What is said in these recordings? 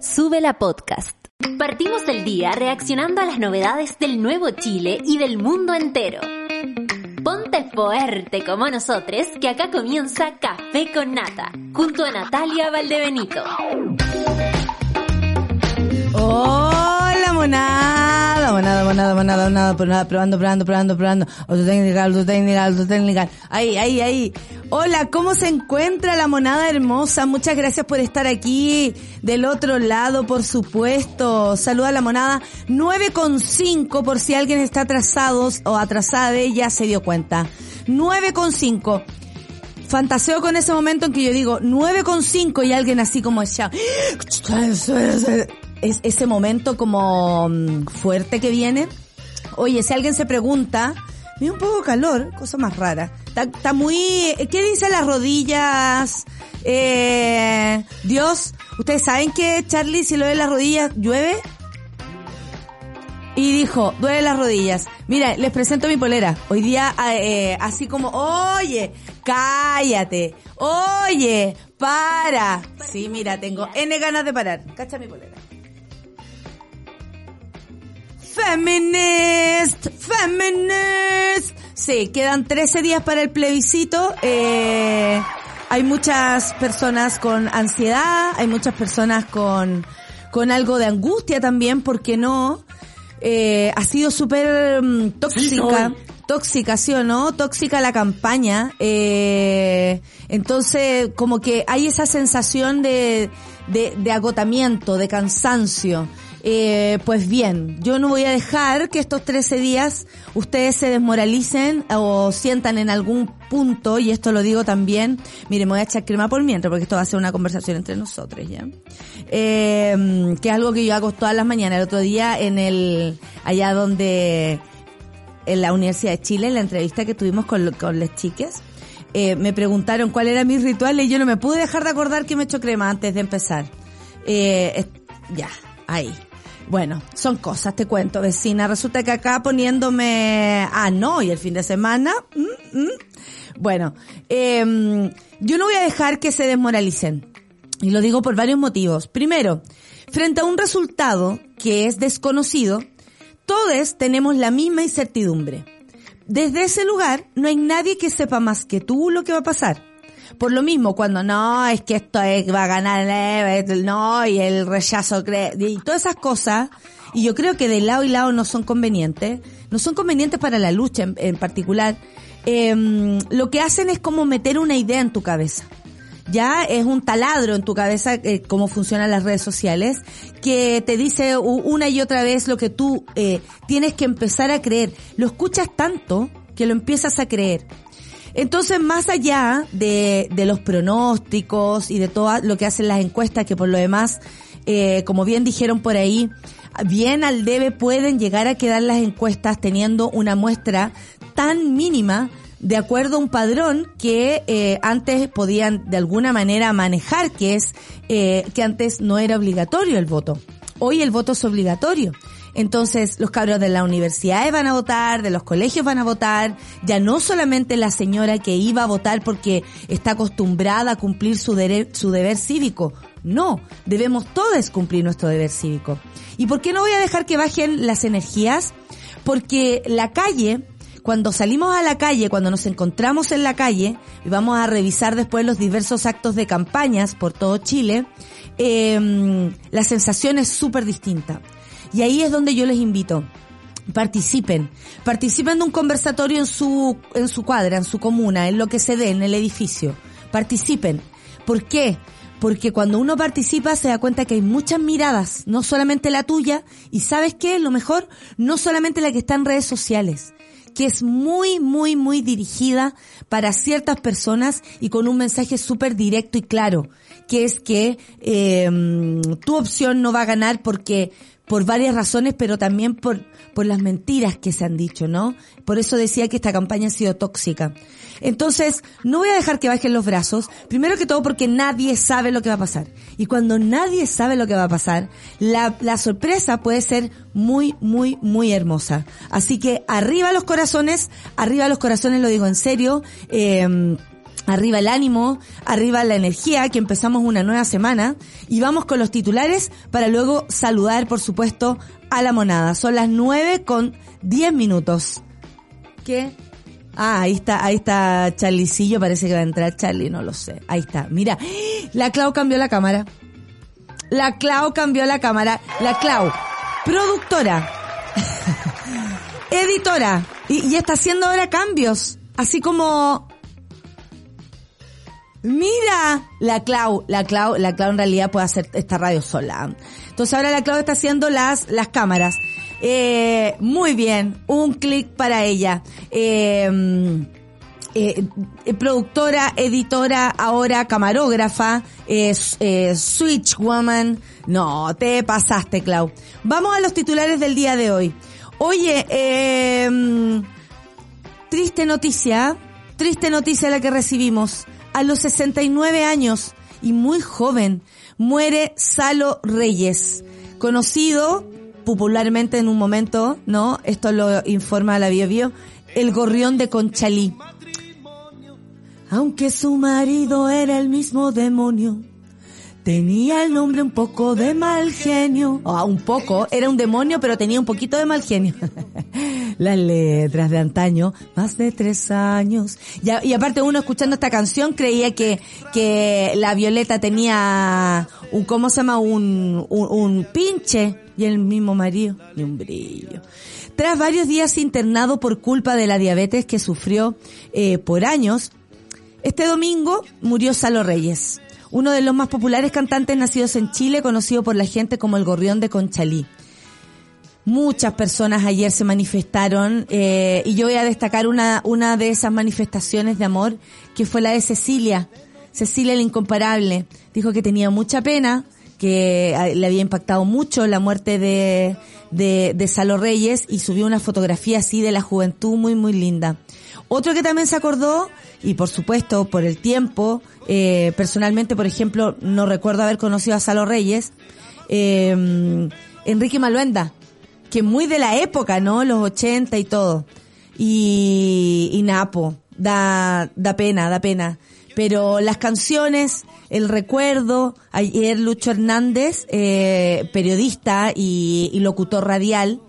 Sube la podcast. Partimos el día reaccionando a las novedades del nuevo Chile y del mundo entero. Ponte fuerte como nosotros, que acá comienza Café con Nata, junto a Natalia Valdebenito. Hola, monada, monada, monada, monada, monada, probando, probando, probando, probando. Autotécnica, autotécnica, autotécnica. Ahí, ahí, ahí. Hola, ¿cómo se encuentra la monada hermosa? Muchas gracias por estar aquí del otro lado, por supuesto. Saluda a la monada 9.5 por si alguien está atrasado o atrasada, ya se dio cuenta. 9.5 fantaseo con ese momento en que yo digo 9,5 y alguien así como ya es ese momento como mm, fuerte que viene. Oye, si alguien se pregunta, me un poco de calor, cosa más rara. Está, muy, ¿qué dice las rodillas? Eh, Dios, ¿ustedes saben que Charlie si lo ve las rodillas llueve? Y dijo, duele las rodillas. Mira, les presento mi polera. Hoy día, eh, así como, oye, cállate. Oye, para. Sí, mira, tengo N ganas de parar. Cacha mi polera. Feminist, feminist. Sí, quedan 13 días para el plebiscito. Eh, hay muchas personas con ansiedad, hay muchas personas con, con algo de angustia también, porque no? Eh, ha sido súper mm, tóxica. tóxica, ¿sí o no? Tóxica la campaña. Eh, entonces, como que hay esa sensación de, de, de agotamiento, de cansancio. Eh, pues bien, yo no voy a dejar que estos 13 días ustedes se desmoralicen o sientan en algún punto, y esto lo digo también, mire, me voy a echar crema por mientras, porque esto va a ser una conversación entre nosotros, ¿ya? Eh, que es algo que yo hago todas las mañanas. El otro día en el, allá donde, en la Universidad de Chile, en la entrevista que tuvimos con, con las chiques, eh, me preguntaron cuál era mi ritual y yo no me pude dejar de acordar que me echo crema antes de empezar. Eh, ya, ahí. Bueno, son cosas, te cuento, vecina. Resulta que acá poniéndome, ah, no, y el fin de semana, mm, mm. bueno, eh, yo no voy a dejar que se desmoralicen. Y lo digo por varios motivos. Primero, frente a un resultado que es desconocido, todos tenemos la misma incertidumbre. Desde ese lugar no hay nadie que sepa más que tú lo que va a pasar. Por lo mismo, cuando no, es que esto es, va a ganar, no, y el rechazo, y todas esas cosas, y yo creo que de lado y lado no son convenientes, no son convenientes para la lucha en, particular, eh, lo que hacen es como meter una idea en tu cabeza. Ya es un taladro en tu cabeza eh, cómo funcionan las redes sociales, que te dice una y otra vez lo que tú eh, tienes que empezar a creer. Lo escuchas tanto que lo empiezas a creer. Entonces, más allá de, de los pronósticos y de todo lo que hacen las encuestas, que por lo demás, eh, como bien dijeron por ahí, bien al debe pueden llegar a quedar las encuestas teniendo una muestra tan mínima de acuerdo a un padrón que eh, antes podían de alguna manera manejar, que es eh, que antes no era obligatorio el voto. Hoy el voto es obligatorio. Entonces, los cabros de las universidades van a votar, de los colegios van a votar, ya no solamente la señora que iba a votar porque está acostumbrada a cumplir su, su deber cívico. No, debemos todos cumplir nuestro deber cívico. ¿Y por qué no voy a dejar que bajen las energías? Porque la calle, cuando salimos a la calle, cuando nos encontramos en la calle, y vamos a revisar después los diversos actos de campañas por todo Chile, eh, la sensación es súper distinta. Y ahí es donde yo les invito. Participen. Participen de un conversatorio en su, en su cuadra, en su comuna, en lo que se dé, en el edificio. Participen. ¿Por qué? Porque cuando uno participa se da cuenta que hay muchas miradas, no solamente la tuya, y sabes qué, lo mejor, no solamente la que está en redes sociales, que es muy, muy, muy dirigida para ciertas personas y con un mensaje súper directo y claro, que es que eh, tu opción no va a ganar porque por varias razones, pero también por, por las mentiras que se han dicho, ¿no? Por eso decía que esta campaña ha sido tóxica. Entonces, no voy a dejar que bajen los brazos, primero que todo porque nadie sabe lo que va a pasar. Y cuando nadie sabe lo que va a pasar, la, la sorpresa puede ser muy, muy, muy hermosa. Así que arriba los corazones, arriba los corazones lo digo en serio, eh, Arriba el ánimo, arriba la energía, que empezamos una nueva semana y vamos con los titulares para luego saludar, por supuesto, a la monada. Son las nueve con diez minutos. ¿Qué? Ah, ahí está, ahí está Charlicillo, parece que va a entrar Charlie, no lo sé. Ahí está, mira, la Clau cambió la cámara. La Clau cambió la cámara. La Clau, productora, editora, y, y está haciendo ahora cambios. Así como Mira, la Clau, la Clau, la Clau en realidad puede hacer esta radio sola. Entonces ahora la Clau está haciendo las, las cámaras. Eh, muy bien, un clic para ella. Eh, eh, productora, editora, ahora camarógrafa, eh, Switch Woman. No, te pasaste, Clau. Vamos a los titulares del día de hoy. Oye, triste noticia, triste noticia la que recibimos a los 69 años y muy joven muere Salo Reyes, conocido popularmente en un momento, ¿no? Esto lo informa la Bio Bio, el gorrión de Conchalí. Aunque su marido era el mismo demonio, tenía el nombre un poco de mal genio. Ah, un poco, era un demonio, pero tenía un poquito de mal genio. las letras de antaño, más de tres años. Y, y, aparte uno escuchando esta canción creía que, que la Violeta tenía un, ¿cómo se llama? Un, un, un pinche y el mismo marido, y un brillo. Tras varios días internado por culpa de la diabetes que sufrió eh, por años, este domingo murió Salo Reyes, uno de los más populares cantantes nacidos en Chile, conocido por la gente como el Gorrión de Conchalí. Muchas personas ayer se manifestaron eh, y yo voy a destacar una, una de esas manifestaciones de amor que fue la de Cecilia. Cecilia la incomparable. Dijo que tenía mucha pena, que ah, le había impactado mucho la muerte de, de, de Salo Reyes y subió una fotografía así de la juventud muy, muy linda. Otro que también se acordó, y por supuesto por el tiempo, eh, personalmente, por ejemplo, no recuerdo haber conocido a Salo Reyes, eh, Enrique Maluenda, que muy de la época, ¿no? Los 80 y todo. Y, y Napo, da, da pena, da pena. Pero las canciones, el recuerdo, ayer Lucho Hernández, eh, periodista y, locutor radial,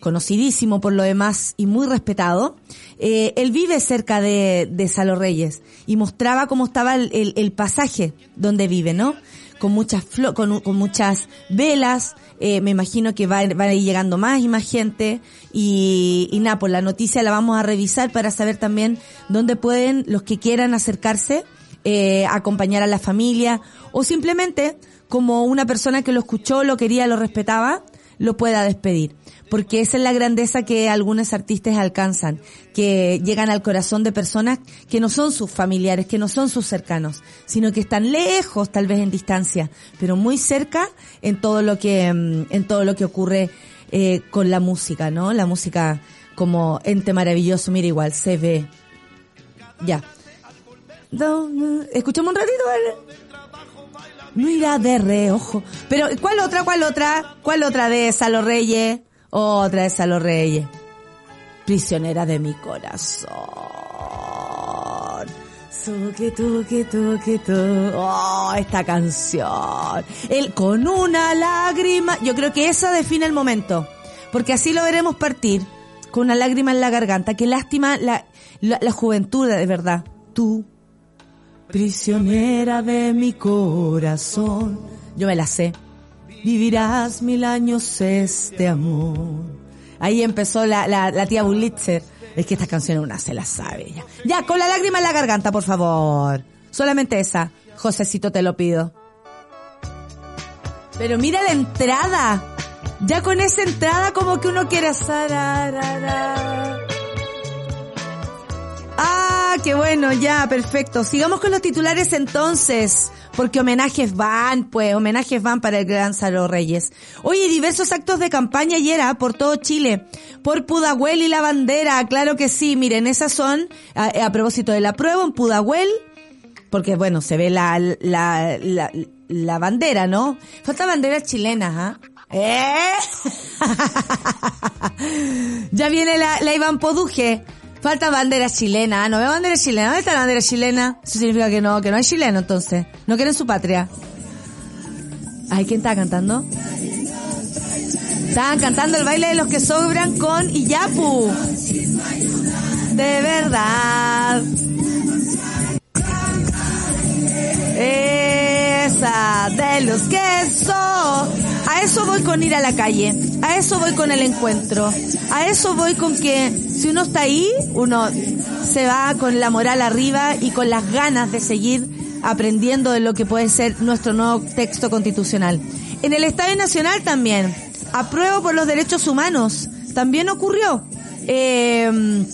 conocidísimo por lo demás y muy respetado, eh, él vive cerca de, de Salo Reyes y mostraba cómo estaba el, el, el pasaje donde vive, ¿no? Con muchas, con, con muchas velas, eh, me imagino que va, va, a ir llegando más y más gente y, y nada, pues la noticia la vamos a revisar para saber también dónde pueden los que quieran acercarse, eh, acompañar a la familia o simplemente como una persona que lo escuchó, lo quería, lo respetaba, lo pueda despedir. Porque esa es la grandeza que algunos artistas alcanzan, que llegan al corazón de personas que no son sus familiares, que no son sus cercanos, sino que están lejos, tal vez en distancia, pero muy cerca en todo lo que, mm, en todo lo que ocurre eh, con la música, ¿no? La música como ente maravilloso, mira igual, se ve. Ya. Escuchamos un ratito, ¿vale? Mira de reojo. Pero, ¿cuál otra, cuál otra? ¿Cuál otra de Salo Reyes? Otra de Salo Reyes. Prisionera de mi corazón. Toque, toque, toque, toque. Oh, esta canción. El con una lágrima. Yo creo que esa define el momento. Porque así lo veremos partir. Con una lágrima en la garganta. Qué lástima la, la, la juventud, de verdad. Tú prisionera de mi corazón. Yo me la sé. Vivirás mil años este amor. Ahí empezó la, la, tía Bulitzer. Es que esta canción una se la sabe ya. Ya, con la lágrima en la garganta, por favor. Solamente esa. Josecito, te lo pido. Pero mira la entrada. Ya con esa entrada como que uno quiere... Ah, qué bueno, ya, perfecto. Sigamos con los titulares entonces, porque homenajes van, pues, homenajes van para el gran Salo Reyes. Oye, diversos actos de campaña ayer ¿ah? por todo Chile, por Pudahuel y la bandera, claro que sí, miren, esas son, a, a propósito de la prueba, en Pudahuel, porque bueno, se ve la, la, la, la bandera, ¿no? Falta banderas chilenas, ¿ah? ¿Eh? ya viene la, la Iván Poduje Falta bandera chilena. No veo bandera chilena. ¿Dónde está la bandera chilena? Eso significa que no, que no hay chileno entonces. No quieren su patria. Ay, ¿quién está cantando? Estaban cantando el baile de los que sobran con Iyapu. De verdad. Esa de los que son. A eso voy con ir a la calle. A eso voy con el encuentro. A eso voy con que si uno está ahí, uno se va con la moral arriba y con las ganas de seguir aprendiendo de lo que puede ser nuestro nuevo texto constitucional. En el Estadio Nacional también. Apruebo por los derechos humanos. También ocurrió. Eh,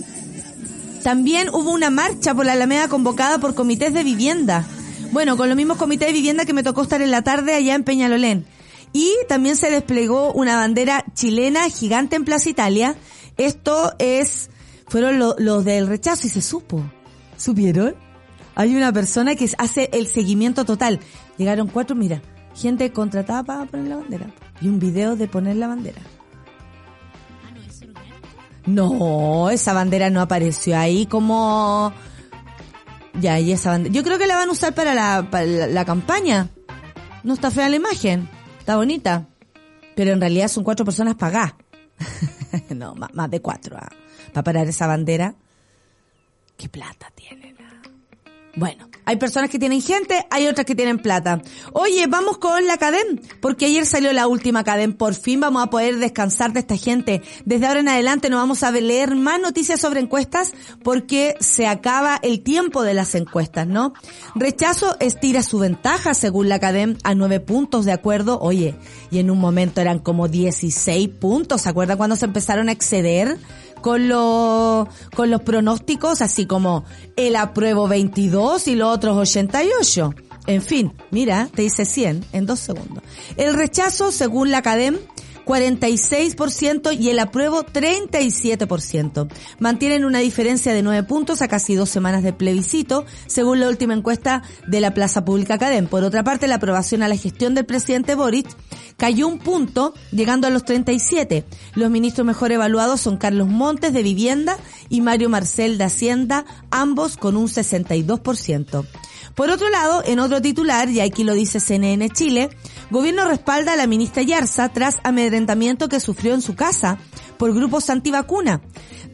también hubo una marcha por la Alameda convocada por comités de vivienda. Bueno, con los mismos comités de vivienda que me tocó estar en la tarde allá en Peñalolén. Y también se desplegó una bandera chilena gigante en Plaza Italia. Esto es, fueron los del rechazo y se supo. ¿Supieron? Hay una persona que hace el seguimiento total. Llegaron cuatro, mira, gente contratada para poner la bandera. Y un video de poner la bandera. No, esa bandera no apareció ahí como... Ya, y esa bandera. Yo creo que la van a usar para la, para la, campaña. No está fea la imagen. Está bonita. Pero en realidad son cuatro personas pagadas. no, más, de cuatro. ¿ah? Para parar esa bandera. ¿Qué plata tienen? Bueno, hay personas que tienen gente, hay otras que tienen plata. Oye, vamos con la cadem, porque ayer salió la última cadem. Por fin vamos a poder descansar de esta gente. Desde ahora en adelante no vamos a leer más noticias sobre encuestas porque se acaba el tiempo de las encuestas, ¿no? Rechazo estira su ventaja según la cadem a nueve puntos de acuerdo. Oye, y en un momento eran como 16 puntos. ¿Se acuerdan cuando se empezaron a exceder? Con los, con los pronósticos, así como el apruebo 22 y los otros 88. En fin, mira, te dice 100 en dos segundos. El rechazo, según la Academ, 46% y el apruebo 37%. Mantienen una diferencia de 9 puntos a casi dos semanas de plebiscito, según la última encuesta de la Plaza Pública Cadem. Por otra parte, la aprobación a la gestión del presidente Boric cayó un punto, llegando a los 37. Los ministros mejor evaluados son Carlos Montes de Vivienda y Mario Marcel de Hacienda, ambos con un 62%. Por otro lado, en otro titular, y aquí lo dice CNN Chile, gobierno respalda a la ministra Yarza tras amedrentamiento que sufrió en su casa por grupos antivacuna.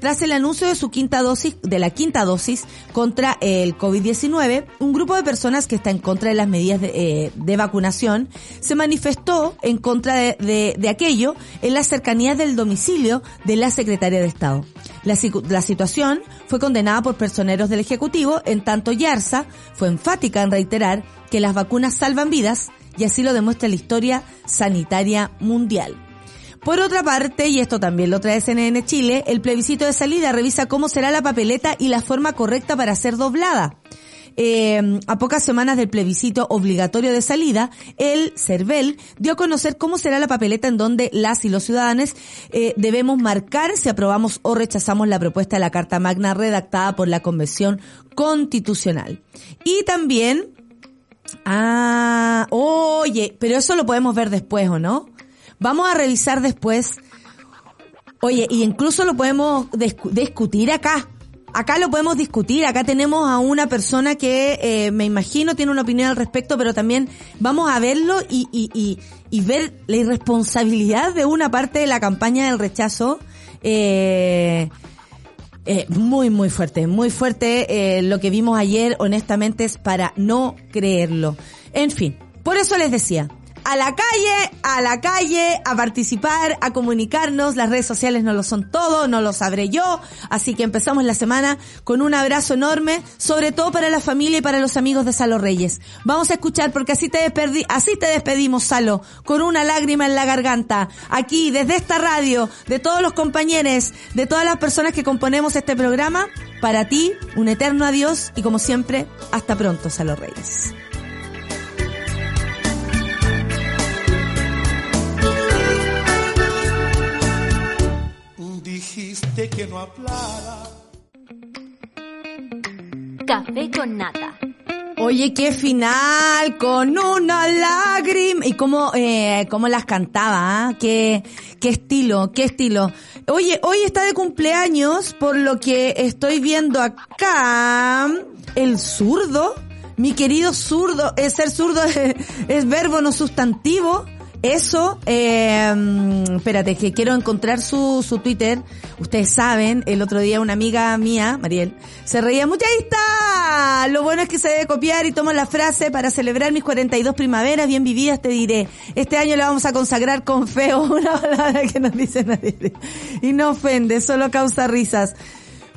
Tras el anuncio de su quinta dosis, de la quinta dosis contra el COVID-19, un grupo de personas que está en contra de las medidas de, eh, vacunación se manifestó en contra de, de, aquello en las cercanías del domicilio de la secretaria de Estado. La, situación fue condenada por personeros del Ejecutivo, en tanto Yarza fue enfática en reiterar que las vacunas salvan vidas y así lo demuestra la historia sanitaria mundial. Por otra parte, y esto también lo trae CNN Chile, el plebiscito de salida revisa cómo será la papeleta y la forma correcta para ser doblada. Eh, a pocas semanas del plebiscito obligatorio de salida, el CERVEL dio a conocer cómo será la papeleta en donde las y los ciudadanos eh, debemos marcar si aprobamos o rechazamos la propuesta de la Carta Magna redactada por la Convención Constitucional. Y también, ah, oye, pero eso lo podemos ver después, ¿o no? Vamos a revisar después. Oye, y incluso lo podemos discutir acá. Acá lo podemos discutir, acá tenemos a una persona que eh, me imagino tiene una opinión al respecto, pero también vamos a verlo y, y, y, y ver la irresponsabilidad de una parte de la campaña del rechazo. Eh, eh, muy, muy fuerte, muy fuerte. Eh, lo que vimos ayer, honestamente, es para no creerlo. En fin, por eso les decía, a la calle, a la calle, a participar, a comunicarnos. Las redes sociales no lo son todo, no lo sabré yo. Así que empezamos la semana con un abrazo enorme, sobre todo para la familia y para los amigos de Salo Reyes. Vamos a escuchar porque así te así te despedimos, Salo, con una lágrima en la garganta. Aquí, desde esta radio, de todos los compañeros, de todas las personas que componemos este programa, para ti, un eterno adiós y como siempre, hasta pronto, Salo Reyes. Dijiste que no hablara. Café con nata. Oye, qué final, con una lágrima. Y cómo, eh, cómo las cantaba, ¿ah? Qué, qué estilo, qué estilo. Oye, hoy está de cumpleaños, por lo que estoy viendo acá, el zurdo. Mi querido zurdo, es ser zurdo es, es verbo no sustantivo. Eso, eh, espérate, que quiero encontrar su, su Twitter. Ustedes saben, el otro día una amiga mía, Mariel, se reía mucho. ¡Ahí está! Lo bueno es que se debe copiar y tomo la frase para celebrar mis 42 primaveras bien vividas, te diré. Este año le vamos a consagrar con feo una palabra que no dice nadie. Y no ofende, solo causa risas.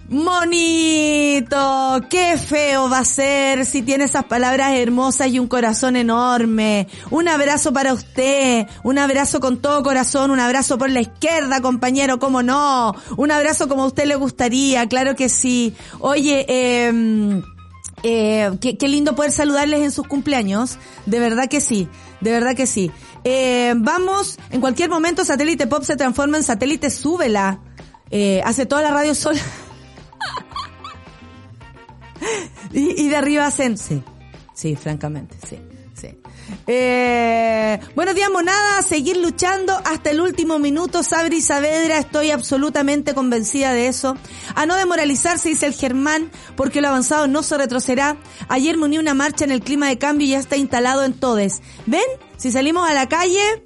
Monito, qué feo va a ser si tiene esas palabras hermosas y un corazón enorme. Un abrazo para usted, un abrazo con todo corazón, un abrazo por la izquierda, compañero, cómo no. Un abrazo como a usted le gustaría, claro que sí. Oye, eh, eh, qué, qué, lindo poder saludarles en sus cumpleaños. De verdad que sí, de verdad que sí. Eh, vamos, en cualquier momento Satélite Pop se transforma en Satélite Súbela. Eh, hace toda la radio sola. y, y, de arriba hacen, sí, sí, francamente, sí, sí. Eh, buenos días, monada, seguir luchando hasta el último minuto, Sabri Saavedra, estoy absolutamente convencida de eso. A no demoralizarse, dice el Germán, porque lo avanzado no se retrocederá. Ayer me uní una marcha en el clima de cambio y ya está instalado en todes. ¿Ven? Si salimos a la calle,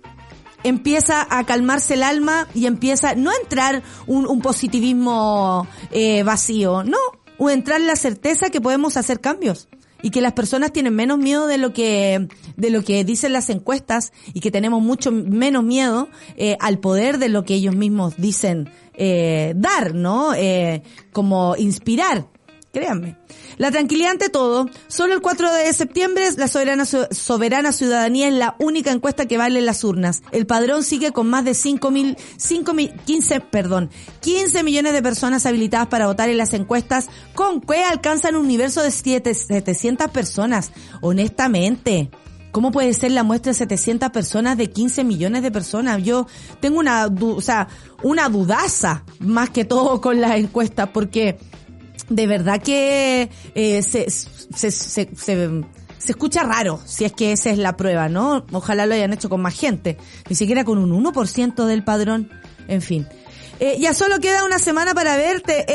empieza a calmarse el alma y empieza no a entrar un, un positivismo eh, vacío, no, o entrar la certeza que podemos hacer cambios y que las personas tienen menos miedo de lo que de lo que dicen las encuestas y que tenemos mucho menos miedo eh, al poder de lo que ellos mismos dicen eh, dar, ¿no? Eh, como inspirar, créanme. La tranquilidad ante todo. Solo el 4 de septiembre la soberana, soberana ciudadanía es la única encuesta que vale en las urnas. El padrón sigue con más de 5 mil, 5 mil, 15, perdón, 15 millones de personas habilitadas para votar en las encuestas, con que alcanzan un universo de 7, 700 personas. Honestamente. ¿Cómo puede ser la muestra de 700 personas de 15 millones de personas? Yo tengo una, o sea, una dudaza más que todo con las encuestas porque de verdad que eh, se, se, se, se, escucha raro si es que esa es la prueba, ¿no? Ojalá lo hayan hecho con más gente, ni siquiera con un 1% del padrón, en fin. Eh, ya solo queda una semana para verte.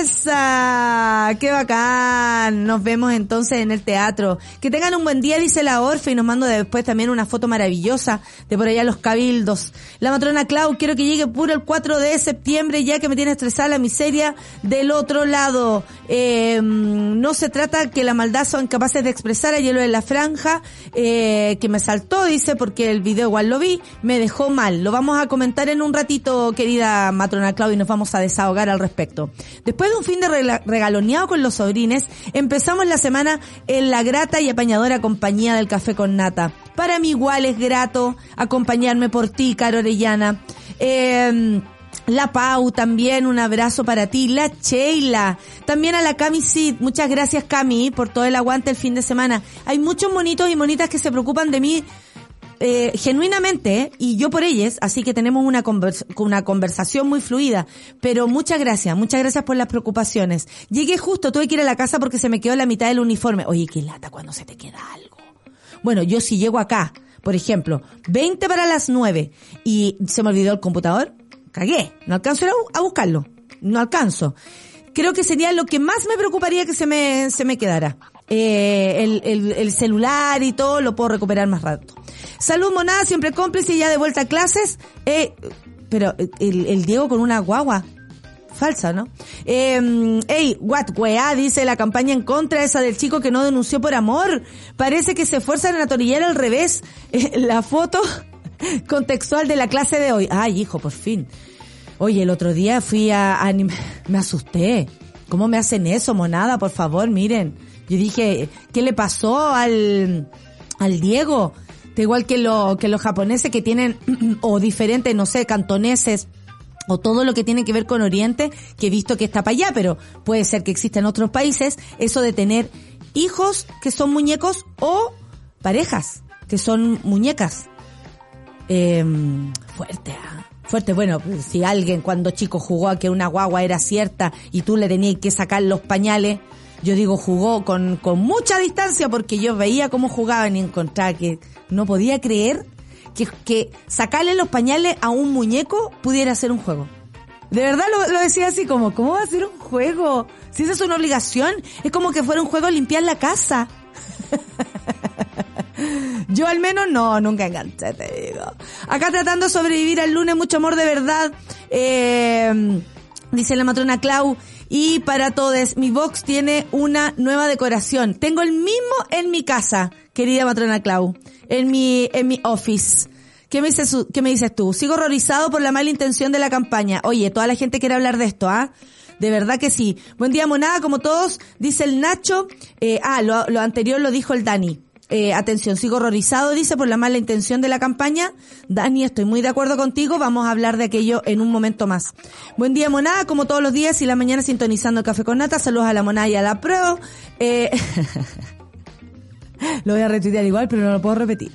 ¡Esa! ¡Qué bacán! Nos vemos entonces en el teatro. Que tengan un buen día, dice la Orfe, y nos mando después también una foto maravillosa de por allá los cabildos. La matrona Clau, quiero que llegue puro el 4 de septiembre, ya que me tiene estresada la miseria del otro lado. Eh, no se trata que la maldad son capaces de expresar a hielo en la franja, eh, que me saltó, dice, porque el video igual lo vi, me dejó mal. Lo vamos a comentar en un ratito, querida matrona Claudia y nos vamos a desahogar al respecto. Después de un fin de regaloneado con los sobrines, empezamos la semana en la grata y apañadora compañía del café con nata. Para mí igual es grato acompañarme por ti, Caro Orellana. Eh, la Pau también, un abrazo para ti. La Sheila, también a la Cami Sid. Muchas gracias Cami por todo el aguante el fin de semana. Hay muchos monitos y monitas que se preocupan de mí eh, genuinamente, y yo por ellas, así que tenemos una, una conversación muy fluida. Pero muchas gracias, muchas gracias por las preocupaciones. Llegué justo, tuve que ir a la casa porque se me quedó la mitad del uniforme. Oye, qué lata cuando se te queda algo. Bueno, yo si llego acá, por ejemplo, 20 para las 9 y se me olvidó el computador, cagué. No alcanzo a buscarlo. No alcanzo. Creo que sería lo que más me preocuparía que se me, se me quedara. Eh, el, el, el, celular y todo lo puedo recuperar más rato. Salud monada, siempre cómplice y ya de vuelta a clases. Eh, pero el, el Diego con una guagua. Falsa, ¿no? Eh, ey, what, weá, dice la campaña en contra esa del chico que no denunció por amor. Parece que se esfuerzan en atornillar al revés. Eh, la foto contextual de la clase de hoy. Ay, hijo, por fin. Oye, el otro día fui a, a me asusté. ¿Cómo me hacen eso, monada? Por favor, miren. Yo dije, ¿qué le pasó al, al Diego? De igual que, lo, que los japoneses que tienen, o diferentes, no sé, cantoneses, o todo lo que tiene que ver con Oriente, que he visto que está para allá, pero puede ser que exista en otros países, eso de tener hijos que son muñecos o parejas que son muñecas. Eh, fuerte, ¿ah? Fuerte, bueno, si alguien cuando chico jugó a que una guagua era cierta y tú le tenías que sacar los pañales, yo digo jugó con, con mucha distancia porque yo veía cómo jugaban y encontraba que no podía creer que, que sacarle los pañales a un muñeco pudiera ser un juego. De verdad lo, lo, decía así como, ¿cómo va a ser un juego? Si esa es una obligación, es como que fuera un juego limpiar la casa. Yo al menos no, nunca enganché, te digo. Acá tratando de sobrevivir al lunes, mucho amor de verdad. Eh, dice la matrona Clau. Y para todos, mi box tiene una nueva decoración. Tengo el mismo en mi casa, querida matrona Clau. En mi, en mi office. ¿Qué me, dices, ¿Qué me dices tú? Sigo horrorizado por la mala intención de la campaña. Oye, toda la gente quiere hablar de esto, ¿ah? De verdad que sí. Buen día, monada, como todos, dice el Nacho. Eh, ah, lo, lo anterior lo dijo el Dani. Eh, atención, sigo horrorizado, dice, por la mala intención de la campaña. Dani, estoy muy de acuerdo contigo, vamos a hablar de aquello en un momento más. Buen día, monada, como todos los días y la mañana sintonizando Café con Nata. Saludos a la monada y a la pro. Eh, lo voy a retuitear igual, pero no lo puedo repetir.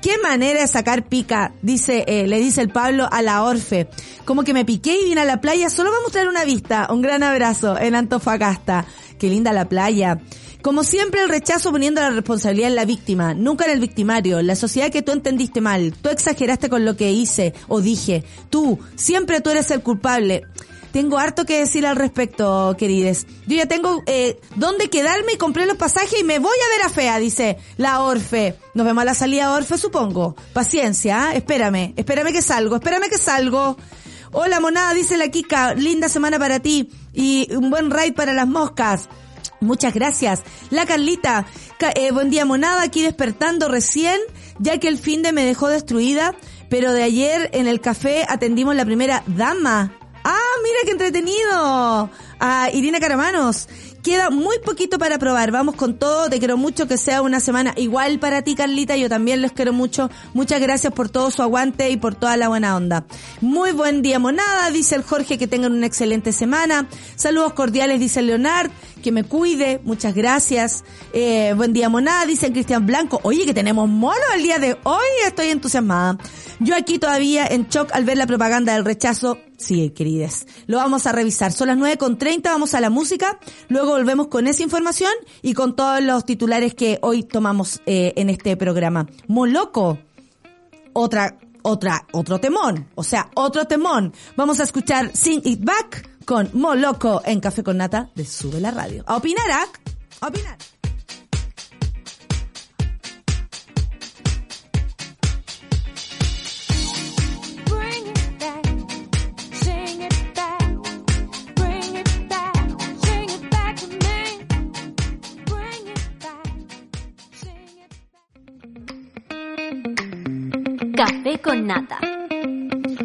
¿Qué manera de sacar pica? Dice, eh, le dice el Pablo a la Orfe. Como que me piqué y vine a la playa, solo va a mostrar una vista. Un gran abrazo en Antofagasta. Qué linda la playa. Como siempre, el rechazo poniendo la responsabilidad en la víctima, nunca en el victimario, la sociedad que tú entendiste mal, tú exageraste con lo que hice o dije, tú, siempre tú eres el culpable. Tengo harto que decir al respecto, querides. Yo ya tengo eh, dónde quedarme y compré los pasajes y me voy a ver a Fea, dice la Orfe. Nos vemos a la salida Orfe, supongo. Paciencia, ¿eh? espérame, espérame que salgo, espérame que salgo. Hola monada, dice la Kika, linda semana para ti y un buen ride para las moscas. Muchas gracias. La Carlita, eh, buen día monada, aquí despertando recién, ya que el fin de me dejó destruida, pero de ayer en el café atendimos la primera dama. Ah, mira qué entretenido. A Irina Caramanos. Queda muy poquito para probar. Vamos con todo. Te quiero mucho que sea una semana igual para ti, Carlita. Yo también los quiero mucho. Muchas gracias por todo su aguante y por toda la buena onda. Muy buen día, monada. Dice el Jorge que tengan una excelente semana. Saludos cordiales, dice Leonard. Que me cuide. Muchas gracias. Eh, buen día, monada. Dice Cristian Blanco. Oye, que tenemos mono el día de hoy. Estoy entusiasmada. Yo aquí todavía en shock al ver la propaganda del rechazo. Sí, querides. Lo vamos a revisar. Son las 9.30, vamos a la música. Luego volvemos con esa información y con todos los titulares que hoy tomamos eh, en este programa. Moloco. Otra, otra, otro temón. O sea, otro temón. Vamos a escuchar Sing It Back con Moloco en Café con Nata de Sube la Radio. A opinar, ¿ah? A opinar. Café con nata.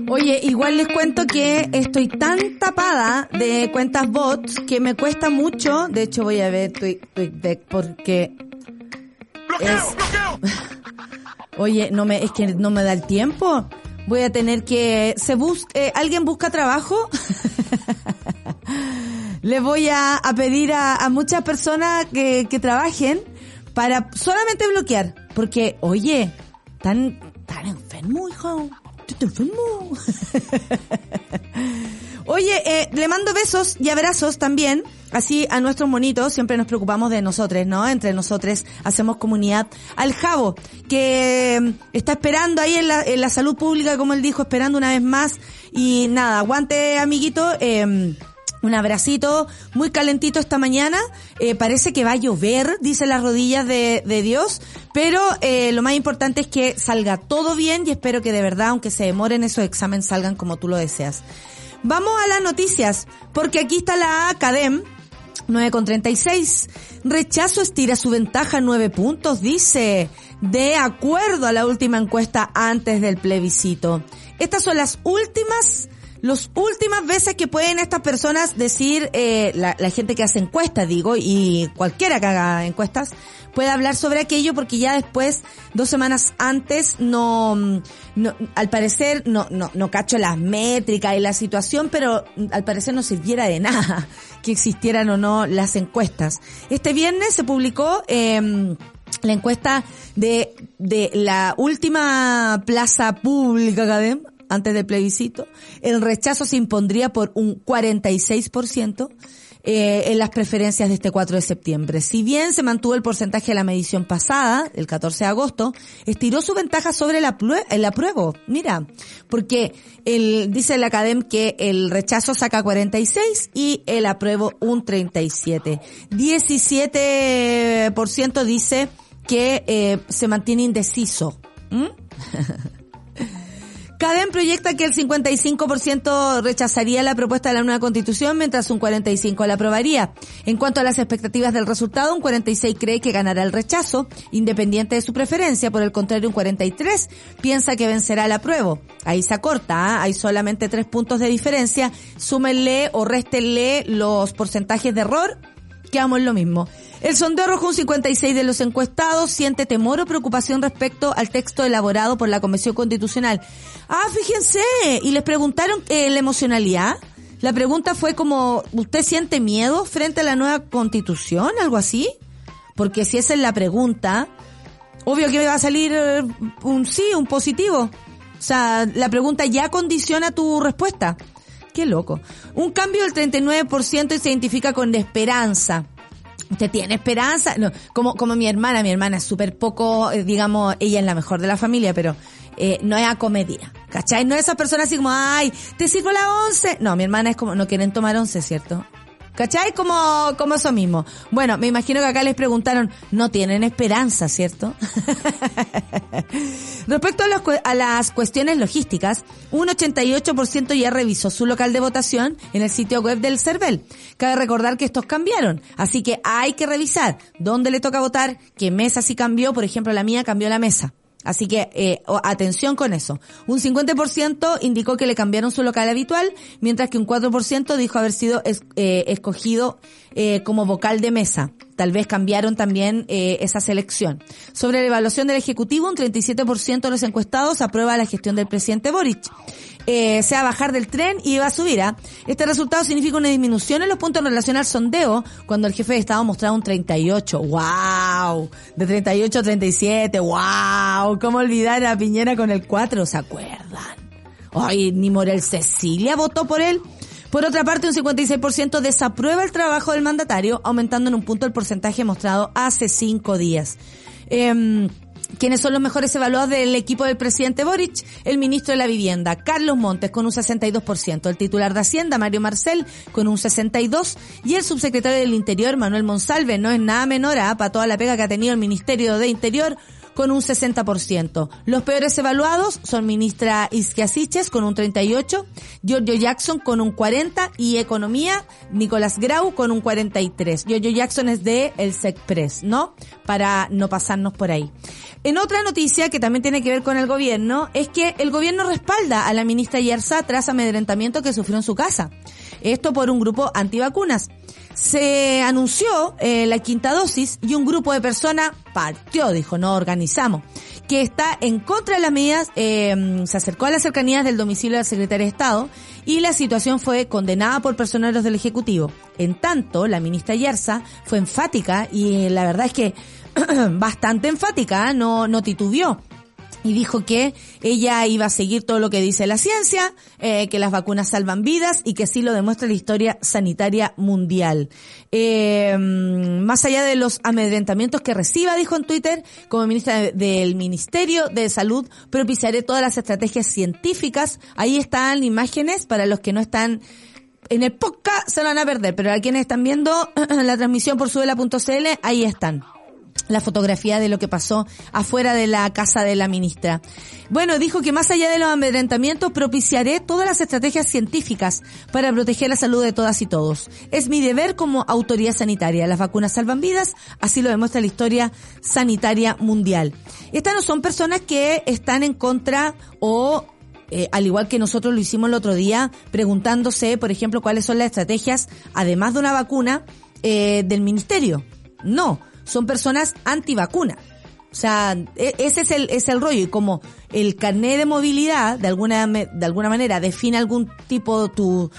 Oye, igual les cuento que estoy tan tapada de cuentas bots que me cuesta mucho. De hecho, voy a ver TweetDeck porque es... Oye, no me, es que no me da el tiempo. Voy a tener que, se busque, eh, alguien busca trabajo. Le voy a, a pedir a, a, muchas personas que, que trabajen para solamente bloquear. Porque, oye, tan, tan enfermo, hijo. ¿Estás enfermo? Oye, eh, le mando besos y abrazos también, así a nuestros monitos, siempre nos preocupamos de nosotros, ¿no? Entre nosotros hacemos comunidad. Al Javo, que mm, está esperando ahí en la, en la salud pública, como él dijo, esperando una vez más. Y nada, aguante, amiguito. Eh, un abracito muy calentito esta mañana. Eh, parece que va a llover, dice las rodillas de, Dios. Pero eh, lo más importante es que salga todo bien y espero que de verdad, aunque se demoren esos exámenes, salgan como tú lo deseas. Vamos a las noticias, porque aquí está la Academ. 9,36. Rechazo estira su ventaja 9 puntos, dice, de acuerdo a la última encuesta antes del plebiscito. Estas son las últimas las últimas veces que pueden estas personas decir, eh, la, la, gente que hace encuestas, digo, y cualquiera que haga encuestas, puede hablar sobre aquello porque ya después, dos semanas antes, no, no al parecer, no, no, no cacho las métricas y la situación, pero al parecer no sirviera de nada que existieran o no las encuestas. Este viernes se publicó, eh, la encuesta de, de la última plaza pública, Academ, antes del plebiscito, el rechazo se impondría por un 46%, eh, en las preferencias de este 4 de septiembre. Si bien se mantuvo el porcentaje de la medición pasada, el 14 de agosto, estiró su ventaja sobre el apruebo. Mira, porque dice el Academ que el rechazo saca 46 y el apruebo un 37. 17% dice que eh, se mantiene indeciso. Cadem proyecta que el 55% rechazaría la propuesta de la nueva constitución, mientras un 45% la aprobaría. En cuanto a las expectativas del resultado, un 46% cree que ganará el rechazo, independiente de su preferencia. Por el contrario, un 43% piensa que vencerá el apruebo. Ahí se acorta, ¿ah? hay solamente tres puntos de diferencia. Súmenle o réstenle los porcentajes de error, quedamos lo mismo. El sondeo arrojó un 56 de los encuestados siente temor o preocupación respecto al texto elaborado por la Comisión Constitucional. Ah, fíjense, y les preguntaron eh, la emocionalidad. La pregunta fue como, ¿usted siente miedo frente a la nueva constitución? ¿Algo así? Porque si esa es la pregunta, obvio que va a salir eh, un sí, un positivo. O sea, la pregunta ya condiciona tu respuesta. Qué loco. Un cambio del 39% se identifica con esperanza. ¿Usted tiene esperanza? No, como, como mi hermana, mi hermana es súper poco, eh, digamos, ella es la mejor de la familia, pero eh, no es comedia. ¿Cachai? No es esas personas así como, ay, ¿te sirvo la once? No, mi hermana es como, no quieren tomar once, ¿cierto? ¿Cachai? Como, como eso mismo. Bueno, me imagino que acá les preguntaron, no tienen esperanza, ¿cierto? Respecto a, los, a, las cuestiones logísticas, un 88% ya revisó su local de votación en el sitio web del CERVEL. Cabe recordar que estos cambiaron, así que hay que revisar dónde le toca votar, qué mesa sí cambió, por ejemplo la mía cambió la mesa. Así que eh, atención con eso. Un 50% indicó que le cambiaron su local habitual, mientras que un 4% dijo haber sido eh, escogido eh, como vocal de mesa. Tal vez cambiaron también eh, esa selección. Sobre la evaluación del Ejecutivo, un 37% de los encuestados aprueba la gestión del presidente Boric eh, sea bajar del tren y va a subir. ¿ah? Este resultado significa una disminución en los puntos en relación al sondeo, cuando el jefe de Estado mostraba un 38. ¡Wow! De 38 a 37. ¡Wow! ¿Cómo olvidar a Piñera con el 4? ¿Se acuerdan? Ay, ni Morel Cecilia votó por él. Por otra parte, un 56% desaprueba el trabajo del mandatario, aumentando en un punto el porcentaje mostrado hace cinco días. Eh, ¿Quiénes son los mejores evaluados del equipo del presidente Boric? El ministro de la Vivienda, Carlos Montes, con un 62%. El titular de Hacienda, Mario Marcel, con un 62%. Y el subsecretario del Interior, Manuel Monsalve, no es nada menor a ¿ah? para toda la pega que ha tenido el Ministerio de Interior, con un 60%. Los peores evaluados son ministra Isquiasiches con un 38%, Giorgio Jackson con un 40% y Economía, Nicolás Grau con un 43%. Giorgio Jackson es de el SECPRES, ¿no? Para no pasarnos por ahí. En otra noticia que también tiene que ver con el gobierno es que el gobierno respalda a la ministra Yersa tras amedrentamiento que sufrió en su casa. Esto por un grupo antivacunas se anunció eh, la quinta dosis y un grupo de personas partió, dijo, no organizamos, que está en contra de las medidas, eh, se acercó a las cercanías del domicilio del secretario de Estado y la situación fue condenada por personeros del Ejecutivo. En tanto, la ministra Yerza fue enfática y la verdad es que bastante enfática, ¿eh? no, no titubió y dijo que ella iba a seguir todo lo que dice la ciencia, eh, que las vacunas salvan vidas y que así lo demuestra la historia sanitaria mundial. Eh, más allá de los amedrentamientos que reciba, dijo en Twitter, como ministra del Ministerio de Salud, propiciaré todas las estrategias científicas. Ahí están imágenes para los que no están en el podcast se van a perder, pero a quienes están viendo la transmisión por subela.cl, ahí están la fotografía de lo que pasó afuera de la casa de la ministra. Bueno, dijo que más allá de los amedrentamientos propiciaré todas las estrategias científicas para proteger la salud de todas y todos. Es mi deber como autoridad sanitaria. Las vacunas salvan vidas, así lo demuestra la historia sanitaria mundial. Estas no son personas que están en contra o eh, al igual que nosotros lo hicimos el otro día, preguntándose, por ejemplo, cuáles son las estrategias, además de una vacuna, eh, del ministerio. No, son personas antivacuna. O sea, e, ese es el, es el rollo. Y como el carnet de movilidad, de alguna, de alguna manera, define algún tipo tu,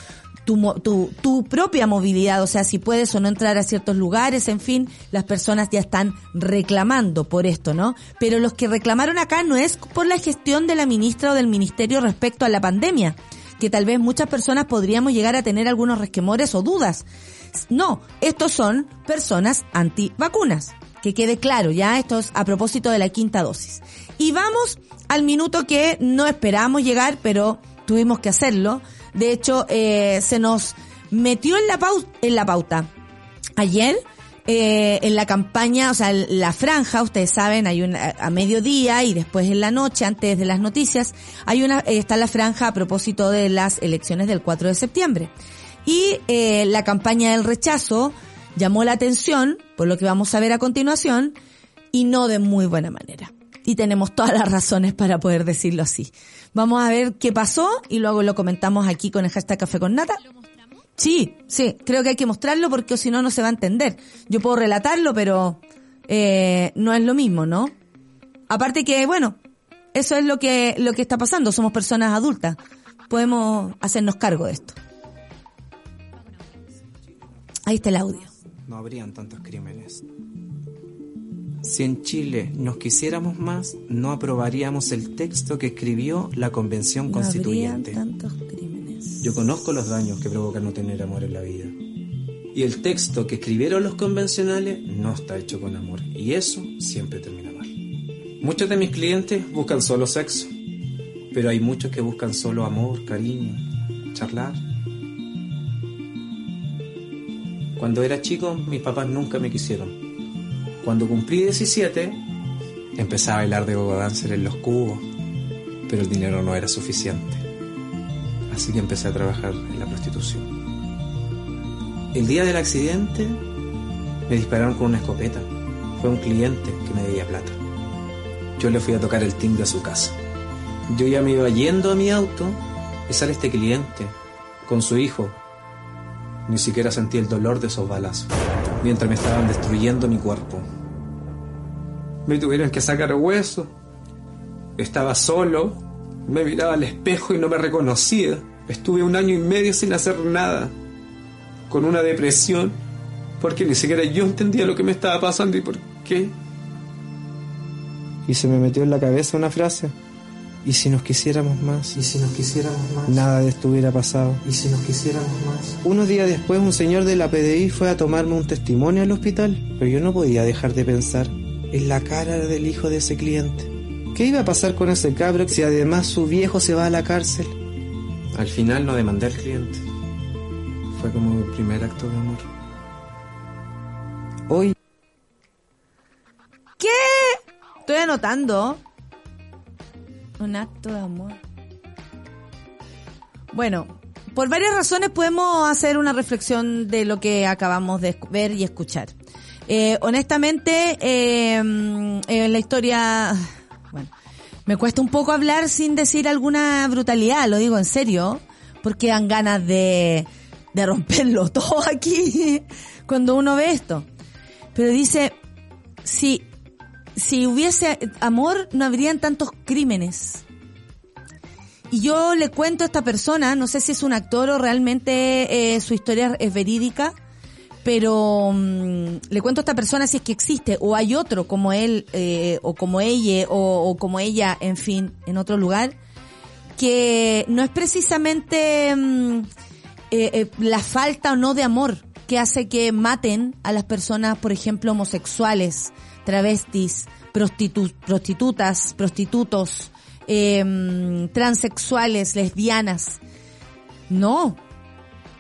tu, tu, tu propia movilidad, o sea, si puedes o no entrar a ciertos lugares, en fin, las personas ya están reclamando por esto, ¿no? Pero los que reclamaron acá no es por la gestión de la ministra o del ministerio respecto a la pandemia, que tal vez muchas personas podríamos llegar a tener algunos resquemores o dudas. No, estos son personas antivacunas. Que quede claro, ya esto es a propósito de la quinta dosis. Y vamos al minuto que no esperamos llegar, pero tuvimos que hacerlo. De hecho, eh, se nos metió en la, en la pauta. Ayer, eh, en la campaña, o sea, la franja, ustedes saben, hay una a mediodía y después en la noche, antes de las noticias, hay una, está la franja a propósito de las elecciones del 4 de septiembre. Y eh, la campaña del rechazo llamó la atención, por lo que vamos a ver a continuación, y no de muy buena manera. Y tenemos todas las razones para poder decirlo así. Vamos a ver qué pasó y luego lo comentamos aquí con el hashtag Café con Nata. Sí, sí, creo que hay que mostrarlo porque si no, no se va a entender. Yo puedo relatarlo, pero eh, no es lo mismo, ¿no? Aparte que, bueno, eso es lo que, lo que está pasando. Somos personas adultas. Podemos hacernos cargo de esto. Ahí está el audio. No habrían tantos crímenes. Si en Chile nos quisiéramos más, no aprobaríamos el texto que escribió la Convención Constituyente. tantos crímenes. Yo conozco los daños que provoca no tener amor en la vida. Y el texto que escribieron los convencionales no está hecho con amor. Y eso siempre termina mal. Muchos de mis clientes buscan solo sexo. Pero hay muchos que buscan solo amor, cariño, charlar. Cuando era chico, mis papás nunca me quisieron. Cuando cumplí 17, empecé a bailar de gogo dancer en los cubos, pero el dinero no era suficiente. Así que empecé a trabajar en la prostitución. El día del accidente, me dispararon con una escopeta. Fue un cliente que me debía plata. Yo le fui a tocar el timbre a su casa. Yo ya me iba yendo a mi auto y sale este cliente con su hijo ni siquiera sentí el dolor de esos balazos, mientras me estaban destruyendo mi cuerpo. Me tuvieron que sacar hueso. Estaba solo, me miraba al espejo y no me reconocía. Estuve un año y medio sin hacer nada, con una depresión, porque ni siquiera yo entendía lo que me estaba pasando y por qué. Y se me metió en la cabeza una frase. ¿Y si nos quisiéramos más? ¿Y si nos quisiéramos más? Nada de esto hubiera pasado. ¿Y si nos quisiéramos más? Unos días después un señor de la PDI fue a tomarme un testimonio al hospital, pero yo no podía dejar de pensar en la cara del hijo de ese cliente. ¿Qué iba a pasar con ese cabro si además su viejo se va a la cárcel? Al final no demandé al cliente. Fue como mi primer acto de amor. Hoy... ¿Qué? Estoy anotando. Un acto de amor. Bueno, por varias razones podemos hacer una reflexión de lo que acabamos de ver y escuchar. Eh, honestamente, eh, en la historia, bueno, me cuesta un poco hablar sin decir alguna brutalidad, lo digo en serio, porque dan ganas de, de romperlo todo aquí cuando uno ve esto. Pero dice, si si hubiese amor, no habrían tantos crímenes. Y yo le cuento a esta persona, no sé si es un actor o realmente eh, su historia es verídica, pero mm, le cuento a esta persona si es que existe, o hay otro como él, eh, o como ella, o, como ella, en fin, en otro lugar, que no es precisamente mm, eh, la falta o no de amor que hace que maten a las personas, por ejemplo, homosexuales, travestis, prostitutas, prostitutos, eh, transexuales, lesbianas. No,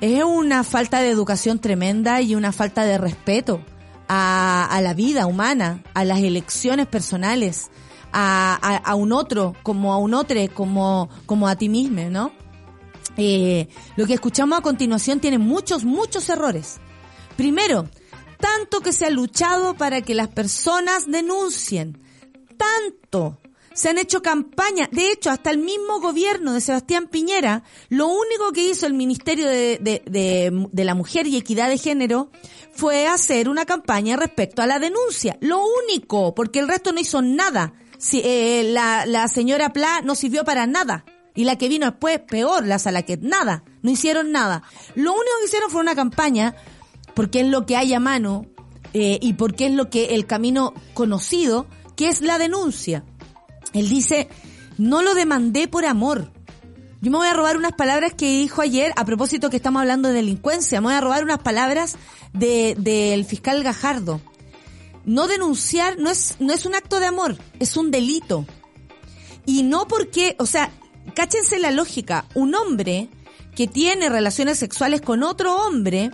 es una falta de educación tremenda y una falta de respeto a, la vida humana, a las elecciones personales, a, un otro, como a un otro, como, como a ti mismo, ¿no? Eh, lo que escuchamos a continuación tiene muchos, muchos errores. Primero, tanto que se ha luchado para que las personas denuncien. Tanto. Se han hecho campañas. De hecho, hasta el mismo gobierno de Sebastián Piñera, lo único que hizo el Ministerio de, de, de, de la Mujer y Equidad de Género fue hacer una campaña respecto a la denuncia. Lo único, porque el resto no hizo nada. Si, eh, la, la señora Pla no sirvió para nada. Y la que vino después, peor, la Salaquet, nada. No hicieron nada. Lo único que hicieron fue una campaña porque es lo que hay a mano eh, y porque es lo que el camino conocido, que es la denuncia. Él dice, no lo demandé por amor, Yo me voy a robar unas palabras que dijo ayer, a propósito que estamos hablando de delincuencia, me voy a robar unas palabras de- del fiscal Gajardo. No denunciar no es, no es un acto de amor, es un delito. Y no porque, o sea, cáchense la lógica, un hombre que tiene relaciones sexuales con otro hombre,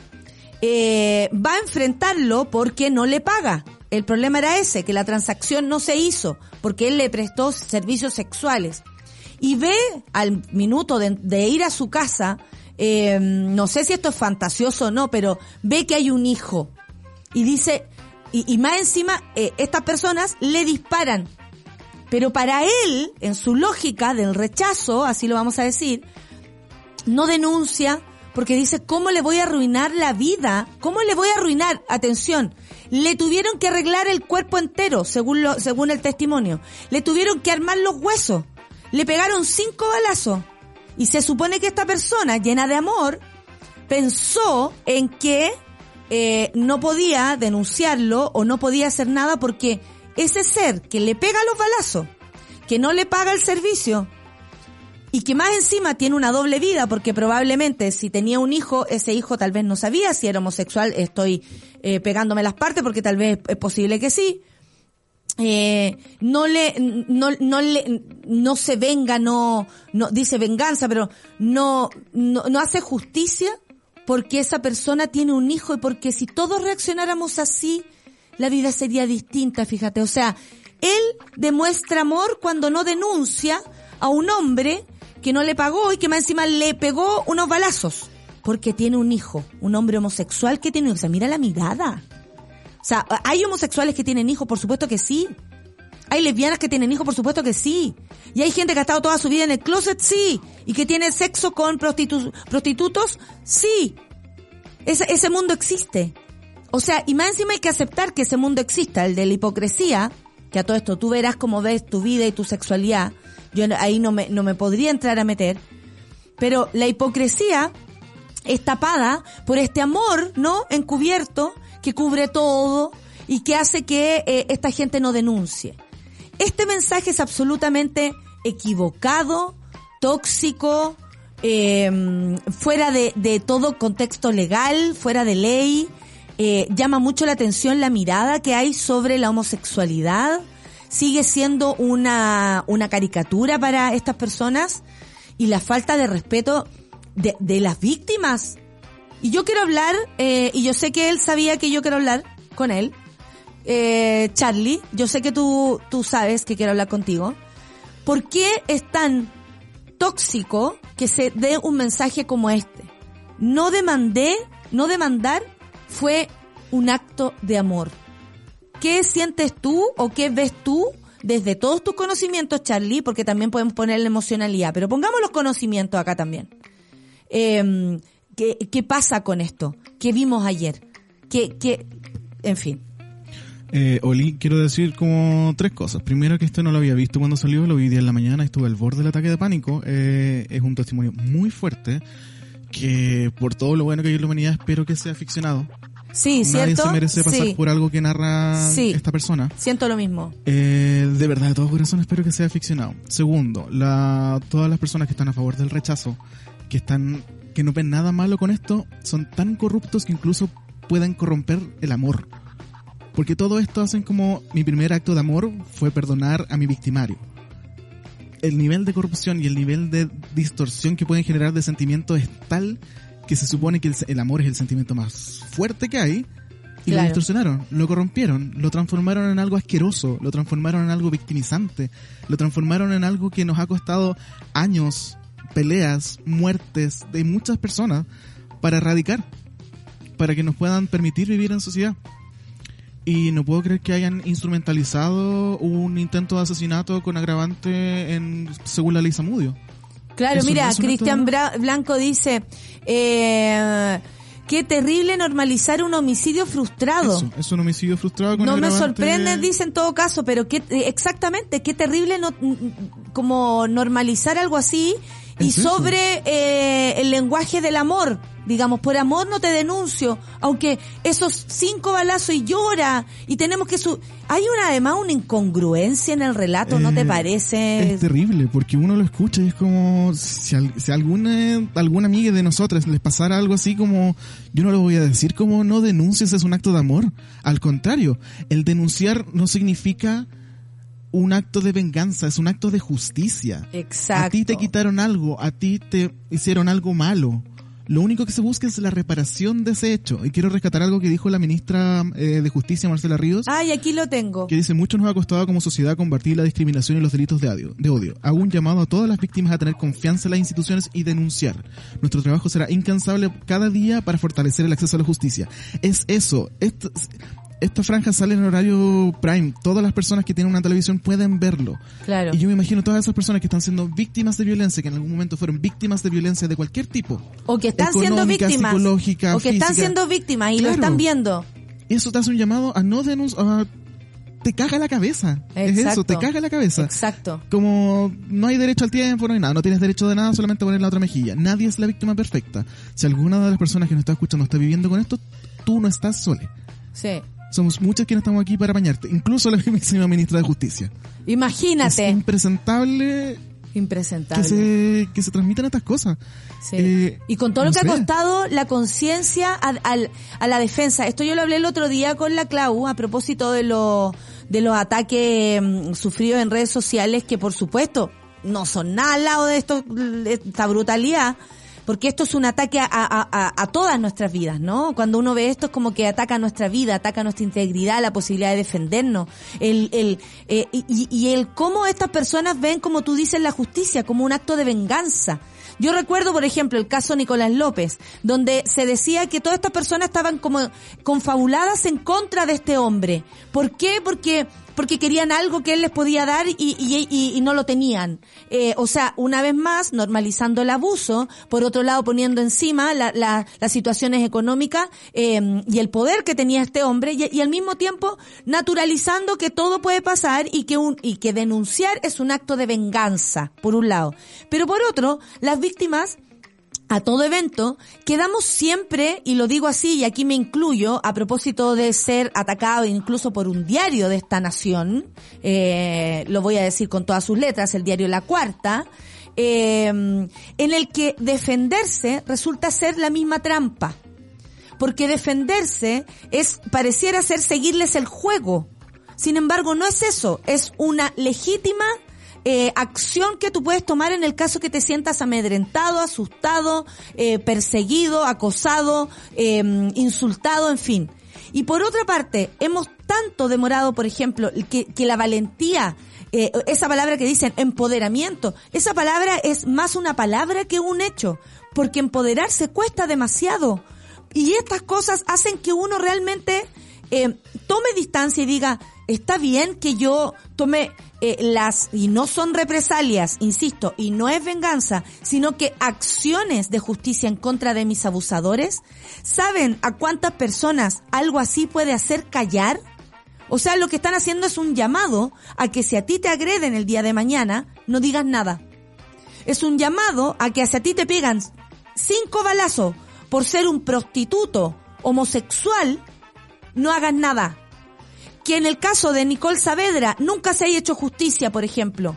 eh, va a enfrentarlo porque no le paga. El problema era ese, que la transacción no se hizo porque él le prestó servicios sexuales. Y ve al minuto de, ir a su casa, eh, no sé si esto es fantasioso o no, pero ve que hay un hijo. Y dice, y, y más encima, eh, estas personas le disparan. Pero para él, en su lógica del rechazo, así lo vamos a decir, no denuncia porque dice, ¿cómo le voy a arruinar la vida? ¿Cómo le voy a arruinar? Atención, le tuvieron que arreglar el cuerpo entero, según, lo, según el testimonio. Le tuvieron que armar los huesos. Le pegaron cinco balazos. Y se supone que esta persona, llena de amor, pensó en que eh, no podía denunciarlo o no podía hacer nada porque ese ser que le pega los balazos, que no le paga el servicio, y que más encima tiene una doble vida porque probablemente si tenía un hijo, ese hijo tal vez no sabía si era homosexual, estoy eh, pegándome las partes porque tal vez es posible que sí. Eh, no le, no, no le, no se venga, no, no, dice venganza, pero no, no, no hace justicia porque esa persona tiene un hijo y porque si todos reaccionáramos así, la vida sería distinta, fíjate. O sea, él demuestra amor cuando no denuncia a un hombre que no le pagó y que más encima le pegó unos balazos. Porque tiene un hijo, un hombre homosexual que tiene, o sea, mira la mirada. O sea, ¿hay homosexuales que tienen hijos? Por supuesto que sí. ¿Hay lesbianas que tienen hijos? Por supuesto que sí. ¿Y hay gente que ha estado toda su vida en el closet? Sí. ¿Y que tiene sexo con prostitu- prostitutos? Sí. Ese, ese mundo existe. O sea, y más encima hay que aceptar que ese mundo exista, el de la hipocresía, que a todo esto tú verás cómo ves tu vida y tu sexualidad. Yo ahí no me, no me podría entrar a meter. Pero la hipocresía es tapada por este amor, ¿no? Encubierto, que cubre todo y que hace que eh, esta gente no denuncie. Este mensaje es absolutamente equivocado, tóxico, eh, fuera de, de todo contexto legal, fuera de ley. Eh, llama mucho la atención la mirada que hay sobre la homosexualidad. Sigue siendo una, una caricatura para estas personas y la falta de respeto de, de las víctimas. Y yo quiero hablar, eh, y yo sé que él sabía que yo quiero hablar con él. Eh, Charlie, yo sé que tú, tú sabes que quiero hablar contigo. ¿Por qué es tan tóxico que se dé un mensaje como este? No demandé, no demandar fue un acto de amor. ¿Qué sientes tú o qué ves tú desde todos tus conocimientos, Charlie? Porque también podemos poner la emocionalidad, pero pongamos los conocimientos acá también. Eh, ¿qué, ¿Qué pasa con esto? ¿Qué vimos ayer? ¿Qué, qué, en fin. Eh, Oli, quiero decir como tres cosas. Primero que esto no lo había visto cuando salió, lo vi día en la mañana, estuve al borde del ataque de pánico. Eh, es un testimonio muy fuerte que por todo lo bueno que hay en la humanidad espero que sea ficcionado. Sí, Nadie ¿cierto? se merece pasar sí, por algo que narra Sí. esta persona. siento lo mismo. Eh, de verdad, de todo corazón espero que sea ficcionado. Segundo, la, todas las personas que están a favor del rechazo, que están, que no ven nada malo con esto, son tan corruptos que incluso pueden corromper el amor. Porque todo esto hacen como mi primer acto de amor fue perdonar a mi victimario. El nivel de corrupción y el nivel de distorsión que pueden generar de sentimientos es tal que se supone que el, el amor es el sentimiento más fuerte que hay y lo Claro. distorsionaron, lo corrompieron, lo transformaron en algo asqueroso, lo transformaron en algo victimizante, lo transformaron en algo que nos ha costado años, peleas, muertes de muchas personas para erradicar, para que nos puedan permitir vivir en sociedad. Y no puedo creer que hayan instrumentalizado un intento de asesinato con agravante en, según la ley Zamudio. Claro, Eso mira, Cristian Blanco dice, eh, qué terrible normalizar un homicidio frustrado. Eso, es un homicidio frustrado con No me sorprende, dice en todo caso, pero qué, exactamente, qué terrible no, como normalizar algo así y sobre eh, el lenguaje del amor. Digamos, por amor no te denuncio, aunque esos cinco balazos y llora y tenemos que su hay una además una incongruencia en el relato, ¿no te Eh, parece? Es terrible, porque uno lo escucha y es como si, si alguna, alguna amiga de nosotras les pasara algo así como, yo no lo voy a decir como no denuncies, es un acto de amor. Al contrario, el denunciar no significa un acto de venganza, es un acto de justicia. Exacto. A ti te quitaron algo, a ti te hicieron algo malo. Lo único que se busca es la reparación de ese hecho. Y quiero rescatar algo que dijo la ministra eh, de Justicia, Marcela Ríos Ay, aquí lo tengo. que dice mucho nos ha costado como sociedad combatir la discriminación y los delitos de odio. De odio. Hago un llamado a todas las víctimas a tener confianza en las instituciones y denunciar. Nuestro trabajo será incansable cada día para fortalecer el acceso a la justicia. Es eso. Esto- esta franja sale en horario prime. Todas las personas que tienen una televisión pueden verlo. Claro. Y yo me imagino todas esas personas que están siendo víctimas de violencia, que en algún momento fueron víctimas de violencia de cualquier tipo. O que están siendo víctimas. psicológica, o que están siendo víctimas y lo están viendo. Eso te hace un llamado a no denunciar. Te caga la cabeza. Es Exacto. eso, te caga la cabeza. Exacto. como no hay derecho al tiempo, no hay nada, no tienes derecho de nada, solamente poner la otra mejilla. Nadie es la víctima perfecta. Si alguna de las personas que nos está escuchando está viviendo con esto, tú no estás sola. Sí. Somos muchas quienes estamos aquí para bañarte, incluso la misma ministra de Justicia. Es Imagínate. impresentable que Impresentable. se, que se transmitan estas cosas. Sí. Eh, y con todo lo que ha costado la conciencia a, a la defensa. Esto yo lo hablé el otro día con la Clau a propósito de los de los ataques mm, sufridos en redes sociales que por supuesto no son nada al lado de esto de esta brutalidad. Porque esto es un ataque a, a- a- todas nuestras vidas, ¿no? Cuando uno ve esto es como que ataca nuestra vida, ataca nuestra integridad, la posibilidad de defendernos, el, el, eh, y- y el cómo estas personas ven, como tú dices, la justicia como un acto de venganza. Yo recuerdo, por ejemplo, el caso Nicolás López, donde se decía que todas estas personas estaban como confabuladas en contra de este hombre. ¿Por qué? Porque porque querían algo que él les podía dar y, y, y- no lo tenían. Eh, o sea, una vez más, normalizando el abuso, por otro lado poniendo encima la- la- las situaciones económicas eh, y el poder que tenía este hombre y, y al mismo tiempo naturalizando que todo puede pasar y que, un, y que denunciar es un acto de venganza, por un lado. Pero por otro, las víctimas a todo evento, quedamos siempre, y lo digo así, y aquí me incluyo, a propósito de ser atacado incluso por un diario de esta nación, eh, lo voy a decir con todas sus letras, el diario La Cuarta, eh, en el que defenderse resulta ser la misma trampa. Porque defenderse es, pareciera ser seguirles el juego. Sin embargo, no es eso, es una legítima eh, acción que tú puedes tomar en el caso que te sientas amedrentado, asustado, eh, perseguido, acosado, eh, insultado, en fin. Y por otra parte, hemos tanto demorado, por ejemplo, que, que la valentía, eh, esa palabra que dicen empoderamiento, esa palabra es más una palabra que un hecho, porque empoderarse cuesta demasiado. Y estas cosas hacen que uno realmente eh, tome distancia y diga, está bien que yo tome eh, las, y no son represalias, insisto, y no es venganza, sino que acciones de justicia en contra de mis abusadores. ¿Saben a cuántas personas algo así puede hacer callar? O sea, lo que están haciendo es un llamado a que si a ti te agreden el día de mañana, no digas nada. Es un llamado a que si a ti te pegan cinco balazos por ser un prostituto homosexual, no hagas nada. Que en el caso de Nicole Saavedra nunca se haya hecho justicia, por ejemplo.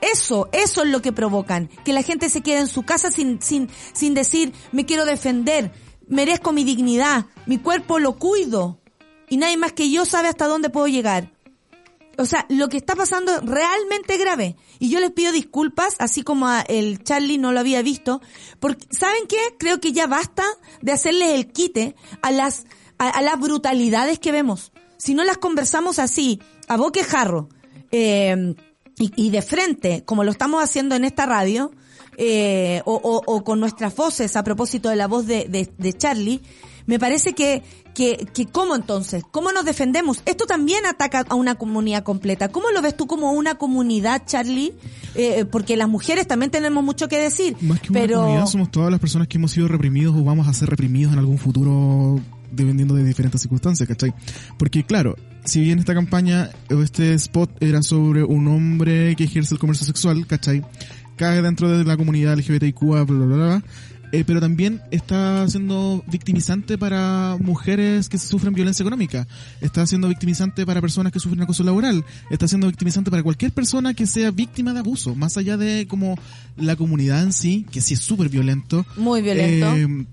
Eso, eso es lo que provocan. Que la gente se quede en su casa sin, sin, sin decir, me quiero defender, merezco mi dignidad, mi cuerpo lo cuido. Y nadie más que yo sabe hasta dónde puedo llegar. O sea, lo que está pasando es realmente grave. Y yo les pido disculpas, así como a el Charlie no lo había visto, porque, ¿saben qué? Creo que ya basta de hacerles el quite a las, a, a las brutalidades que vemos. Si no las conversamos así, a boquejarro, eh, y, y de frente, como lo estamos haciendo en esta radio, eh, o, o- o con nuestras voces a propósito de la voz de, de- de Charlie, me parece que, que, que ¿cómo entonces? ¿Cómo nos defendemos? Esto también ataca a una comunidad completa. ¿Cómo lo ves tú como una comunidad, Charlie? Eh, porque las mujeres también tenemos mucho que decir. Más que una comunidad, somos todas las personas que hemos sido reprimidos o vamos a ser reprimidos en algún futuro dependiendo de diferentes circunstancias, ¿cachai? Porque claro, si bien esta campaña o este spot era sobre un hombre que ejerce el comercio sexual, ¿cachai? cae dentro de la comunidad LGBTIQ, bla, bla, bla, bla. Eh, pero también está siendo victimizante para mujeres que sufren violencia económica, está siendo victimizante para personas que sufren acoso laboral, está siendo victimizante para cualquier persona que sea víctima de abuso, más allá de como la comunidad en sí, que sí es súper violento. Muy violento. Eh,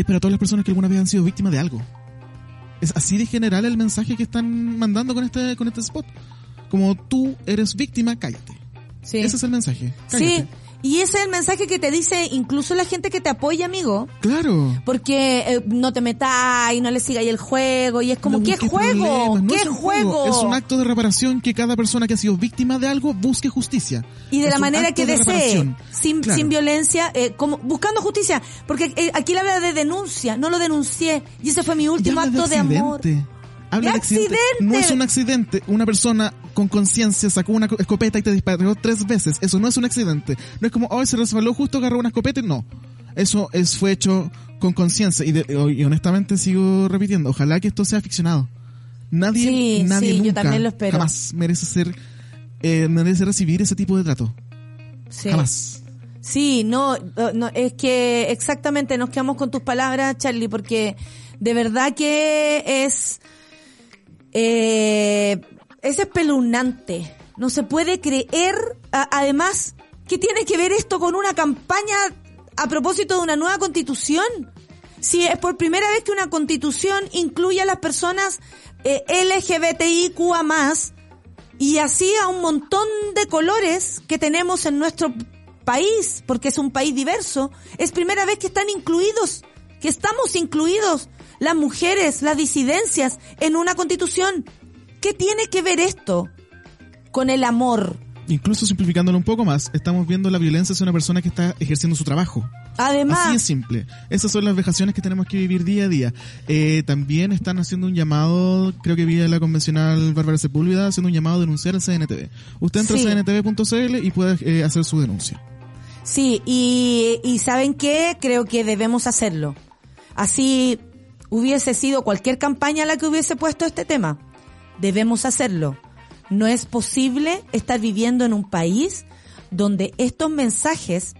es para todas las personas que alguna vez han sido víctimas de algo. Es así de general el mensaje que están mandando con este, con este spot. Como tú eres víctima, cállate. Sí. Ese es el mensaje. Sí, Cállate. Y ese es el mensaje que te dice incluso la gente que te apoya, amigo. Claro. Porque eh, no te metas y no le sigáis el juego y es como, No ¿qué juego? no ¿Qué es juego? Es un acto de reparación que cada persona que ha sido víctima de algo busque justicia. Y de Es la manera que de desee, sin, Claro. sin violencia, eh, como buscando justicia. Porque eh, aquí le habla de denuncia, no lo denuncié. Y ese fue mi último acto de, amor. Accidente. Habla ¡De de accidente. accidente! No es un accidente. Una persona con conciencia sacó una co- escopeta y te disparó tres veces. Eso no es un accidente. No es como, oh, se resbaló justo, agarró una escopeta. No. Eso es, fue hecho con conciencia. Y, y honestamente sigo repitiendo. Ojalá que esto sea ficcionado. Nadie, Sí, nadie sí, nunca, lo jamás merece ser, eh, merece recibir ese tipo de trato. Sí. Jamás. Sí, no, no, es que exactamente nos quedamos con tus palabras, Charlie, porque de verdad que es, eh, es espeluznante. No se puede creer, además, ¿qué tiene que ver esto con una campaña a propósito de una nueva constitución? Si es por primera vez que una constitución incluye a las personas eh, LGBTIQA más, y así a un montón de colores que tenemos en nuestro país, porque es un país diverso, es primera vez que están incluidos, que estamos incluidos las mujeres, las disidencias en una constitución. ¿Qué tiene que ver esto con el amor? Incluso simplificándolo un poco más, estamos viendo la violencia hacia una persona que está ejerciendo su trabajo. Además, Así es simple. Esas son las vejaciones que tenemos que vivir día a día. Eh, también están haciendo un llamado, creo que vía la convencional Bárbara Sepúlveda, haciendo un llamado a denunciar al CNTV. Usted entra Sí. a cntv.cl y puede eh, hacer su denuncia. Sí, y, y ¿saben qué? Creo que debemos hacerlo. Así hubiese sido cualquier campaña la que hubiese puesto este tema. Debemos hacerlo. No es posible estar viviendo en un país donde estos mensajes,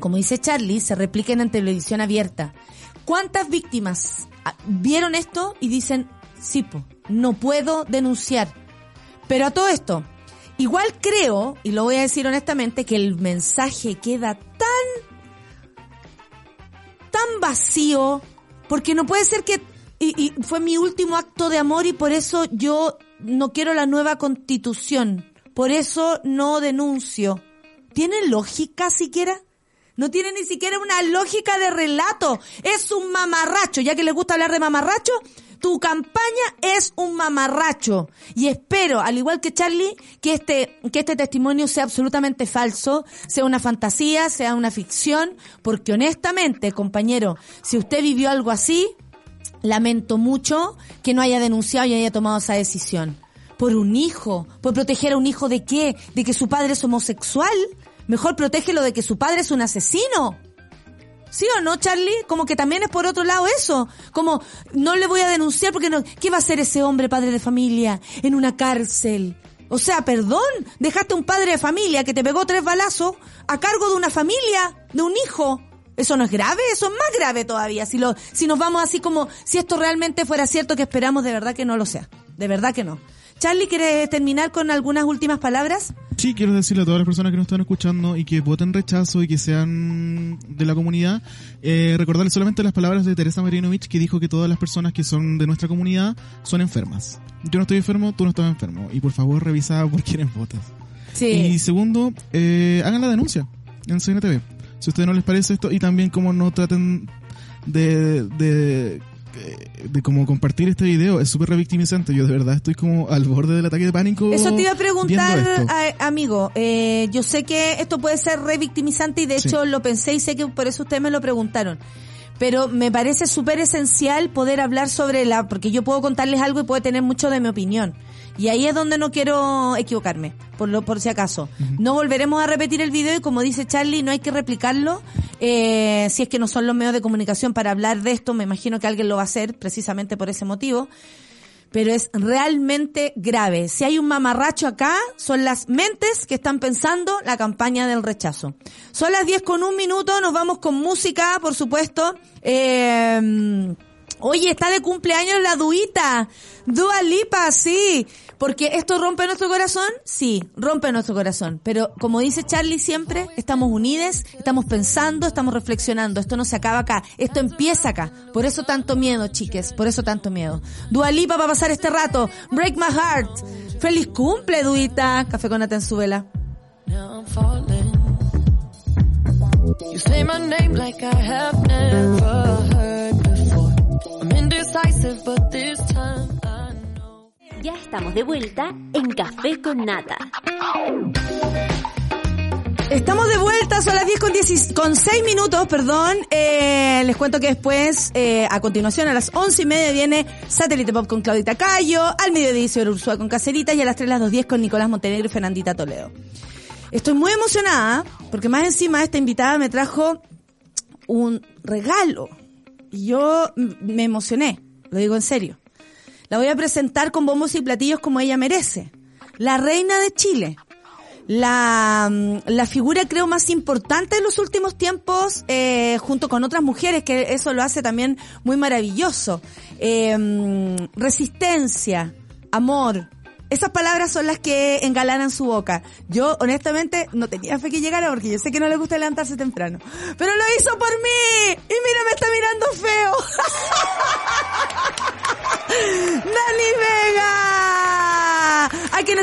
como dice Charlie, se repliquen en televisión abierta. ¿Cuántas víctimas ah, vieron esto y dicen, sí, no puedo denunciar? Pero a todo esto, igual creo, y lo voy a decir honestamente, que el mensaje queda tan, tan vacío, porque no puede ser que, y, y fue mi último acto de amor y por eso yo no quiero la nueva constitución, por eso no denuncio. ¿Tiene lógica siquiera? No tiene ni siquiera una lógica de relato. Es un mamarracho. Ya que le gusta hablar de mamarracho, tu campaña es un mamarracho. Y espero, al igual que Charlie, que este, que este testimonio sea absolutamente falso, sea una fantasía, sea una ficción, porque honestamente, compañero, si usted vivió algo así, lamento mucho que no haya denunciado y haya tomado esa decisión. Por un hijo, por proteger a un hijo de qué? De que su padre es homosexual. Mejor protégelo de que su padre es un asesino. ¿Sí o no, Charlie? Como que también es por otro lado eso. Como, no le voy a denunciar porque no, ¿qué va a hacer ese hombre padre de familia en una cárcel? O sea, perdón, dejaste un padre de familia que te pegó tres balazos a cargo de una familia, de un hijo. ¿Eso no es grave? Eso es más grave todavía. Si lo, si nos vamos así como, si esto realmente fuera cierto que esperamos, de verdad que no lo sea. De verdad que no. Charlie, ¿quieres terminar con algunas últimas palabras? Sí, quiero decirle a todas las personas que nos están escuchando y que voten rechazo y que sean de la comunidad, eh, recordarles solamente las palabras de Teresa Marinovich que dijo que todas las personas que son de nuestra comunidad son enfermas. Yo no estoy enfermo, tú no estás enfermo. Y por favor revisa por quiénes votas. Y segundo, eh, hagan la denuncia en CNTV. Si a ustedes no les parece esto, y también como no traten de, de, de como compartir este video, es súper revictimizante. Yo de verdad estoy como al borde del ataque de pánico. Eso te iba a preguntar, a- amigo. Eh, yo sé que esto puede ser revictimizante y de Sí. hecho lo pensé y sé que por eso ustedes me lo preguntaron. Pero me parece súper esencial poder hablar sobre la, porque yo puedo contarles algo y puede tener mucho de mi opinión. Y ahí es donde no quiero equivocarme, por lo, por si acaso. No volveremos a repetir el video y como dice Charlie, no hay que replicarlo. Eh, si es que no son los medios de comunicación para hablar de esto, me imagino que alguien lo va a hacer precisamente por ese motivo. pero es realmente grave. Si hay un mamarracho acá, son las mentes que están pensando la campaña del rechazo. Son las 10 con un minuto, nos vamos con música, por supuesto. Eh, oye, está de cumpleaños la Duita. Dua Lipa, sí. Porque esto rompe nuestro corazón, sí, rompe nuestro corazón. Pero como dice Charlie siempre, estamos unidos, estamos pensando, estamos reflexionando. Esto no se acaba acá, esto empieza acá. Por eso tanto miedo, chiques, por eso tanto miedo. Dua Lipa va a pasar este rato. Break my heart. Feliz cumple, Duita. Café con falling. You say my name like I have never heard before. Indecisive, but this time. Ya estamos de vuelta en Café con Nata. Estamos de vuelta, son las 10 con, 10 con 6 minutos, perdón. Eh, les cuento que después, eh, a continuación, a las 11 y media viene Satélite Pop con Claudita Cayo, al mediodía Isidoro Ursúa con Cacerita y a las 3 las 2.10 con Nicolás Montenegro y Fernandita Toledo. Estoy muy emocionada porque más encima esta invitada me trajo un regalo y yo me emocioné, lo digo en serio. La voy a presentar con bombos y platillos como ella merece. La reina de Chile la, mm, la figura creo más importante de los últimos tiempos eh, junto con otras mujeres que eso lo hace también muy maravilloso Eh, mm, resistencia amor esas palabras son las que engalanan su boca. Yo, honestamente, no tenía fe que llegara porque yo sé que no le gusta levantarse temprano. Pero lo hizo por mí. Y mira, me está mirando feo.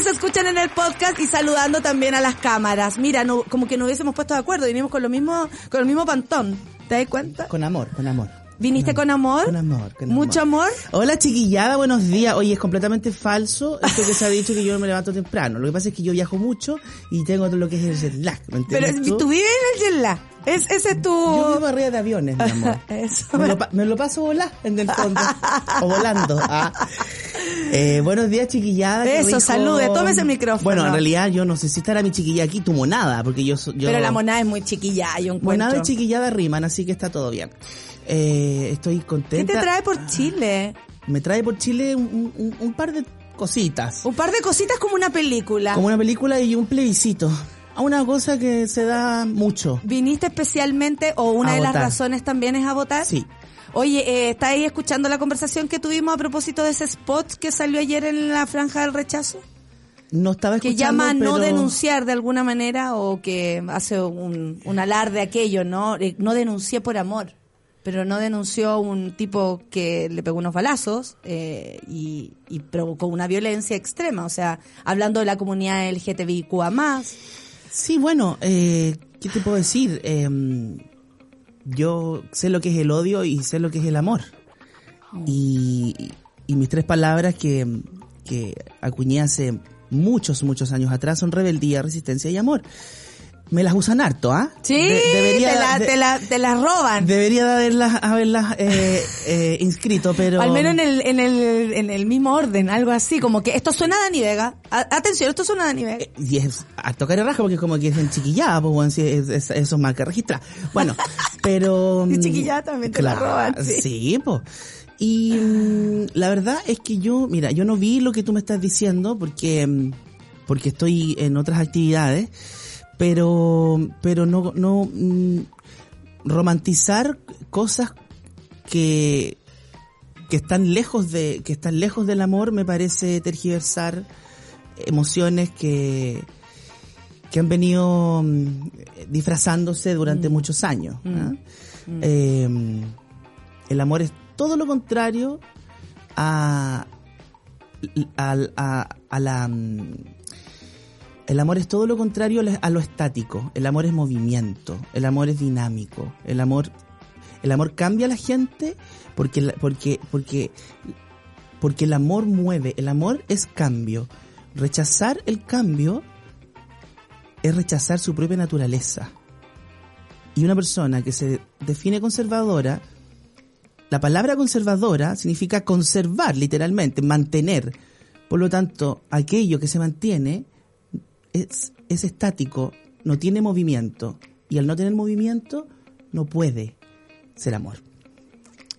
Quienes escuchan en el podcast y saludando también a las cámaras. Mira, no, como que no hubiésemos puesto de acuerdo, vinimos con lo mismo, con el mismo pantón. ¿Te das cuenta? Con amor, con amor. ¿Viniste con amor? Con amor, con ¿Mucho amor? Hola chiquillada, buenos días. Oye, es completamente falso esto que se ha dicho que yo me levanto temprano. Lo que pasa es que yo viajo mucho y tengo todo lo que es el jet lag, ¿me Pero entiendes tú vives en el jet lag. Es, ese es tu... Yo vivo arriba de aviones, mi amor. Eso. Me lo, me lo paso volar en el fondo. o volando. ah. Eh, buenos días, chiquillada. qué Eso, salude, tómese el micrófono. Bueno, en realidad yo no sé si estará mi chiquilla aquí, tu monada, porque yo... yo Pero la monada es muy chiquilla, yo encuentro. Monada y chiquillada riman, así que está todo bien. Eh, estoy ¿Qué contenta. te trae por Chile? Me trae por Chile un, un- un par de cositas. Un par de cositas como una película. Como una película y un plebiscito. A una cosa que se da mucho. ¿Viniste especialmente o una A de las razones también es a votar? Sí. Oye, eh, ¿está ahí escuchando la conversación que tuvimos a propósito de ese spot que salió ayer en la franja del rechazo? No estaba Que escuchando, llama a no denunciar de alguna manera o que hace un, un alarde aquello, ¿no? Eh, No denuncié por amor, pero no denunció un tipo que le pegó unos balazos eh, y, y provocó una violencia extrema. O sea, hablando de la comunidad LGTBIQA+. Sí, bueno, eh, ¿qué te puedo decir? Yo sé lo que es el odio y sé lo que es el amor. Y, y mis tres palabras que, que acuñé hace muchos, muchos años atrás son rebeldía, resistencia y amor. Me las usan harto, ¿ah? Sí, De- debería, te, la, de- te, la, te la roban. Debería de haberlas, haberlas eh, eh, inscrito, pero... Al menos en el, en, el, en el mismo orden, algo así, como que esto suena a Dani Vega. A- atención, esto suena a Dani Vega. Y es a tocar el raja porque es como que es en chiquillada, pues bueno, sí, es, es- eso es marca registrada. Bueno, pero... Y mm, chiquillada también te la roban, sí. Sí, pues. Y mm, la verdad es que yo, mira, yo no vi lo que tú me estás diciendo porque, mm, porque estoy en otras actividades, pero, pero no, no, mm, romantizar cosas que, que están lejos de, que están lejos del amor me parece tergiversar emociones que, que han venido mm, disfrazándose durante muchos años. ¿ah? Eh, el amor es todo lo contrario a, a, a- a la... El amor es todo lo contrario a lo- estático. El amor es movimiento. El amor es dinámico. El amor, el amor cambia a la gente porque, porque, porque, porque el amor mueve. El amor es cambio. Rechazar el cambio es rechazar su propia naturaleza. Y una persona que se define conservadora, la palabra conservadora significa conservar, literalmente, mantener. Por lo tanto, aquello que se mantiene es, es estático, no tiene movimiento. Y al no tener movimiento, no puede ser amor.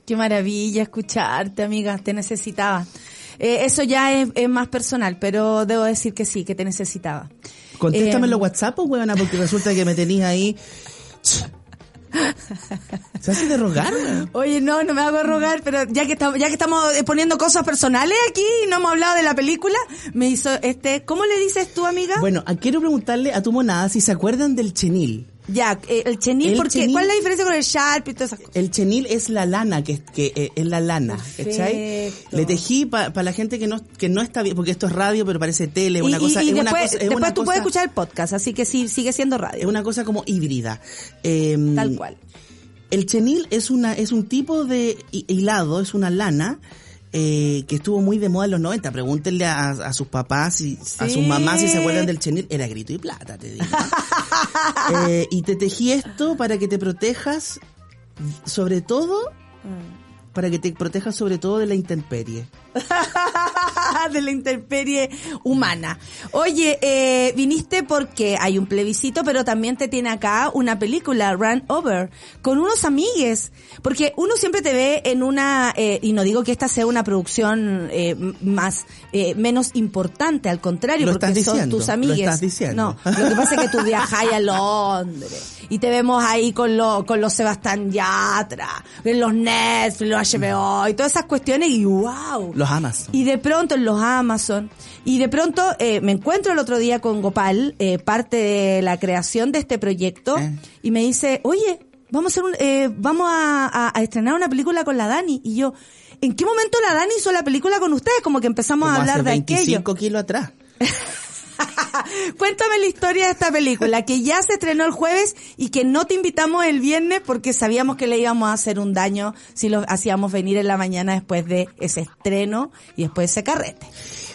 Qué maravilla escucharte, amiga, te necesitaba. Eh, eso ya es, es más personal, pero debo decir que sí, que te necesitaba. Contéstame Eh, en los WhatsApp, pues, huevona, porque resulta que me tenías ahí. ¿Se hace de rogar? Oye, no, no me hago rogar, pero ya que estamos, ya que estamos eh, poniendo cosas personales aquí y no hemos hablado de la película, me hizo este, ¿cómo le dices tú, amiga? Bueno, ah, quiero preguntarle a tu monada si se acuerdan del chenil. Ya, eh, el chenil, el porque chenil- ¿cuál es la diferencia con el sharp y todas esas cosas? El chenil es la lana, que, que eh, es la lana, ¿cachai? Le tejí para la gente que no, que no está bien, porque esto es radio, pero parece tele, una y- cosa, y es una después, cosa, es después una tú puedes escuchar el podcast, así que sí, sigue siendo es radio. una cosa como híbrida. Eh, Tal cual. El chenil es una es un tipo de hi- hilado, es una lana eh, que estuvo muy de moda en los 90. Pregúntenle a, a sus papás y a sus mamás si se acuerdan del chenil. Era grito y plata, te digo. Eh, y te tejí esto para que te protejas, sobre todo, para que te protejas sobre todo de la intemperie. de la intemperie humana. Oye, eh, viniste porque hay un plebiscito, pero también te tiene acá una película, Run Over, con unos amigues. Porque uno siempre te ve en una, eh, y no digo que esta sea una producción eh, más, eh, menos importante, al contrario, Lo porque estás son diciendo, tus lo amigues. estás diciendo. No, lo que pasa es que tú viajas a Londres y te vemos ahí con, lo, con los Sebastián Yatra, en los Netflix, los HBO y todas esas cuestiones y wow. Los Y de pronto en los Amazon, y de pronto eh, me encuentro el otro día con Gopal, eh, parte de la creación de este proyecto, Eh. y me dice, oye, vamos a hacer un, eh, vamos a, a- a estrenar una película con la Dani. Y yo, ¿en qué momento la Dani hizo la película con ustedes? Como que empezamos Como a hablar hace de aquello. 25 kilos atrás. Cuéntame la historia de esta película, que ya se estrenó el jueves y que no te invitamos el viernes porque sabíamos que le íbamos a hacer un daño si lo hacíamos venir en la mañana después de ese estreno y después de ese carrete.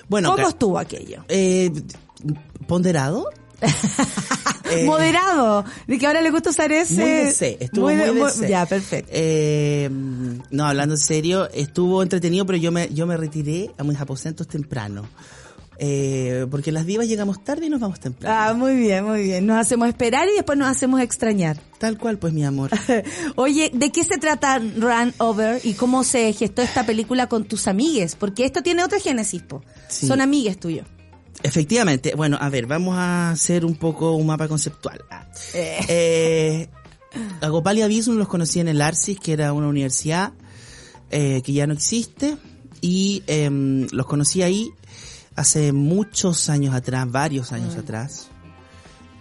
Bueno, ¿Cómo estuvo aquello? eh, ponderado. Eh, Moderado, de que ahora le gusta usar ese. Muy de C, estuvo muy, de- de mu- C. Ya, perfecto. Eh, no, hablando en serio, estuvo entretenido, pero yo me, yo me retiré a mis aposentos temprano. Eh, porque las divas llegamos tarde y nos vamos temprano. Ah, muy bien, muy bien. Nos hacemos esperar y después nos hacemos extrañar. Tal cual, pues mi amor. Oye, ¿de qué se trata Run Over y cómo se gestó esta película con tus amigues? Porque esto tiene otra génesis, po. Sí. Son amigues tuyos. Efectivamente, bueno, a ver, vamos a hacer un poco un mapa conceptual. Ah. Eh, a Gopal y a Bism los conocí en el Arcis, que era una universidad eh, que ya no existe, y em, los conocí ahí hace muchos años atrás, varios años atrás,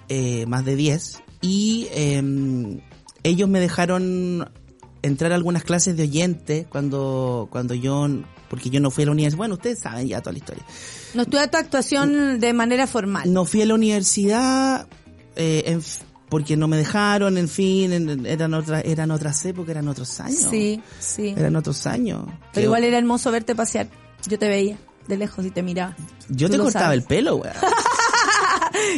eh, más de 10, y em, ellos me dejaron entrar a algunas clases de oyente cuando, cuando yo, porque yo no fui a la universidad, bueno, ustedes saben ya toda la historia. No estudia tu actuación de manera formal. No fui a la universidad eh, en porque no me dejaron, en fin, en- eran otras eran otras épocas, eran otros años. Sí, sí. Eran otros años. Pero igual era hermoso verte pasear. Yo te veía de lejos y te miraba. yo tú te cortaba sabes. el pelo, weón.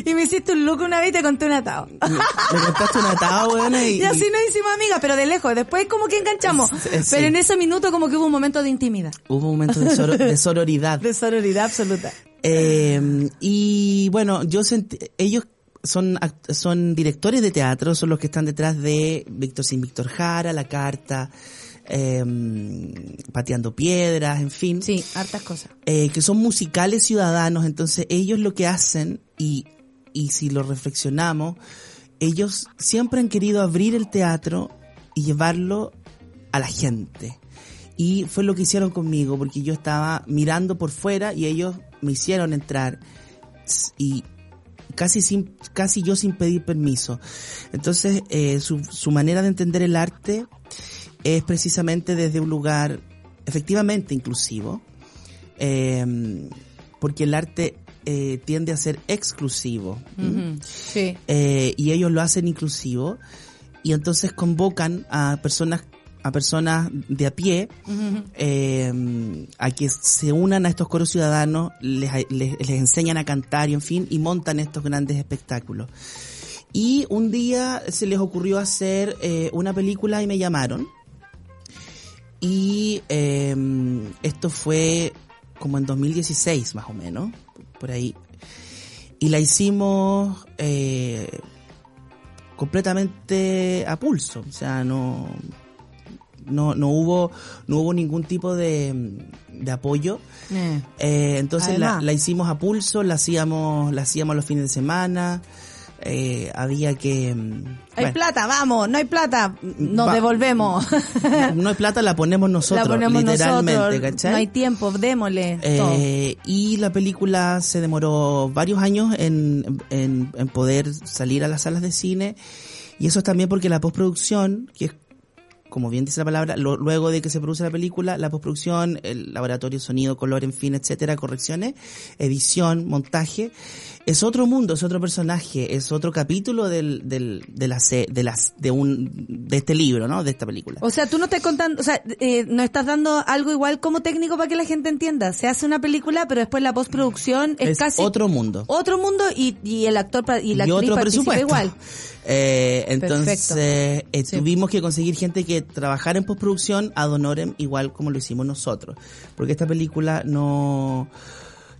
Y me hiciste un look una vez y te conté un atado. me, me cortaste un atado, weón, y, Y así nos hicimos amigas, pero de lejos. Después como que enganchamos. Pero en ese minuto como que hubo un momento de intimidad. hubo un momento de, de sororidad. De sororidad absoluta. Eh, y bueno, yo sentí, ellos son, son directores de teatro, son los que están detrás de Víctor sin Víctor Jara, La Carta, eh, Pateando Piedras, en fin. Sí, hartas cosas. eh, que son musicales ciudadanos, entonces ellos lo que hacen, y, y si lo reflexionamos, ellos siempre han querido abrir el teatro y llevarlo a la gente. Y fue lo que hicieron conmigo, porque yo estaba mirando por fuera y ellos me hicieron entrar y casi sin, casi yo sin pedir permiso. Entonces, eh, su, su manera de entender el arte es precisamente desde un lugar efectivamente inclusivo, eh, porque el arte eh, tiende a ser exclusivo. Eh, y ellos lo hacen inclusivo y entonces convocan a personas a personas de a pie eh, a que se unan a estos coros ciudadanos, les, les, les enseñan a cantar y en fin, y montan estos grandes espectáculos. Y un día se les ocurrió hacer eh, una película y me llamaron. Y eh, esto fue como en 2016 más o menos, por ahí. Y la hicimos eh, completamente a pulso, o sea, no, no, no hubo, no hubo ningún tipo de, de apoyo. Eh. Eh, entonces la, la hicimos a pulso, la hacíamos, la hacíamos los fines de semana. Eh, había que, mm, Hay plata, vamos, no hay plata, nos Va- devolvemos. no hay plata, la ponemos nosotros, la ponemos literalmente, nosotros, ¿cachai? no hay tiempo, démosle. Eh, y la película se demoró varios años en, en, en poder salir a las salas de cine. Y eso es también porque la postproducción, que es como bien dice la palabra, lo- luego de que se produce la película, la postproducción, el laboratorio, sonido, color, en fin, etcétera, correcciones, edición, montaje, es otro mundo, es otro personaje, es otro capítulo del, del, de la, de las, de un, de este libro, ¿no? De esta película. O sea, tú no estás contando, o sea, eh, no estás dando algo igual como técnico para que la gente entienda. Se hace una película, pero después la postproducción es, es casi otro mundo. otro mundo y, y el actor y la y actriz otro participa presupuesto. igual. Eh, entonces, eh, Sí. tuvimos que conseguir gente que trabajara en postproducción ad honorem, igual como lo hicimos nosotros. Porque esta película no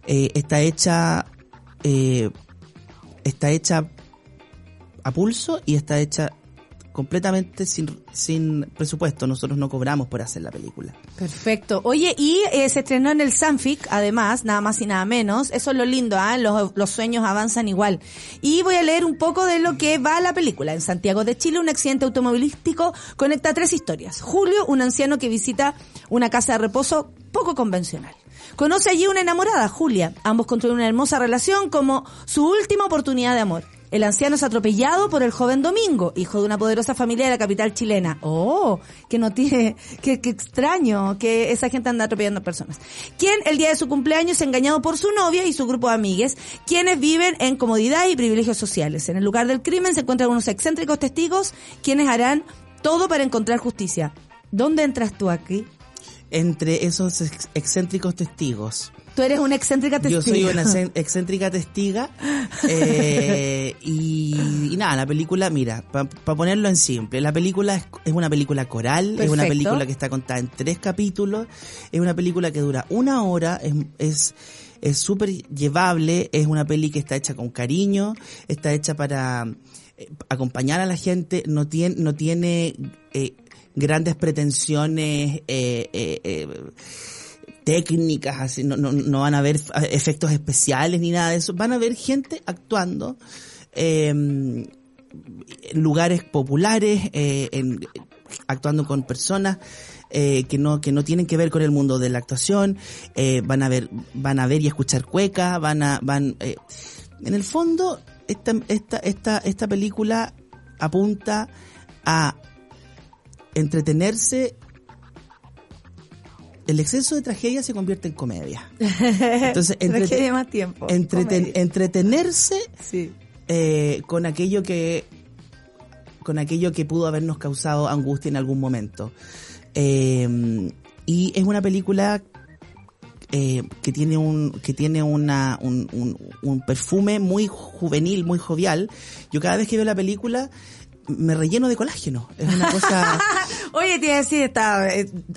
eh, está hecha eh, está hecha a pulso y está hecha completamente sin, sin presupuesto. Nosotros no cobramos por hacer la película. Perfecto. Oye, y eh, se estrenó en el Sanfic, además, nada más y nada menos. Eso es lo lindo, ¿ah? Los, los sueños avanzan igual. Y voy a leer un poco de lo que va la película. En Santiago de Chile, un accidente automovilístico conecta tres historias. Julio, un anciano que visita una casa de reposo poco convencional. Conoce allí una enamorada, Julia. Ambos construyen una hermosa relación como su última oportunidad de amor. El anciano es atropellado por el joven Domingo, hijo de una poderosa familia de la capital chilena. Oh, que no tiene, que, extraño que esa gente anda atropellando personas. Quien el día de su cumpleaños es engañado por su novia y su grupo de amigues, quienes viven en comodidad y privilegios sociales. En el lugar del crimen se encuentran unos excéntricos testigos, quienes harán todo para encontrar justicia. ¿Dónde entras tú aquí? Entre esos ex- excéntricos testigos. Tú eres una excéntrica testigo. Yo soy una excéntrica testiga. eh, y, y nada, la película, mira, para ponerlo en simple, la película es, es una película coral, es una película que está contada en tres capítulos, es una película que dura una hora, es... es es súper llevable, es una peli que está hecha con cariño, está hecha para eh, acompañar a la gente, no tiene, no tiene eh, grandes pretensiones eh, eh, eh, técnicas, así, no, no, no van a haber efectos especiales ni nada de eso, van a ver gente actuando eh, en lugares populares, eh, en, actuando con personas eh, que no que no tienen que ver con el mundo de la actuación, eh, van a ver van a ver y escuchar cueca, van a van eh, en el fondo esta esta esta esta película apunta a entretenerse el exceso de tragedia se convierte en comedia. Entonces, más tiempo. entreten- entretenerse Sí. eh, con aquello que con aquello que pudo habernos causado angustia en algún momento. Eh, y es una película eh, que tiene un que tiene una un, un, un perfume muy juvenil, muy jovial. Yo cada vez que veo la película me relleno de colágeno. Es una cosa. Oye, a decir, está,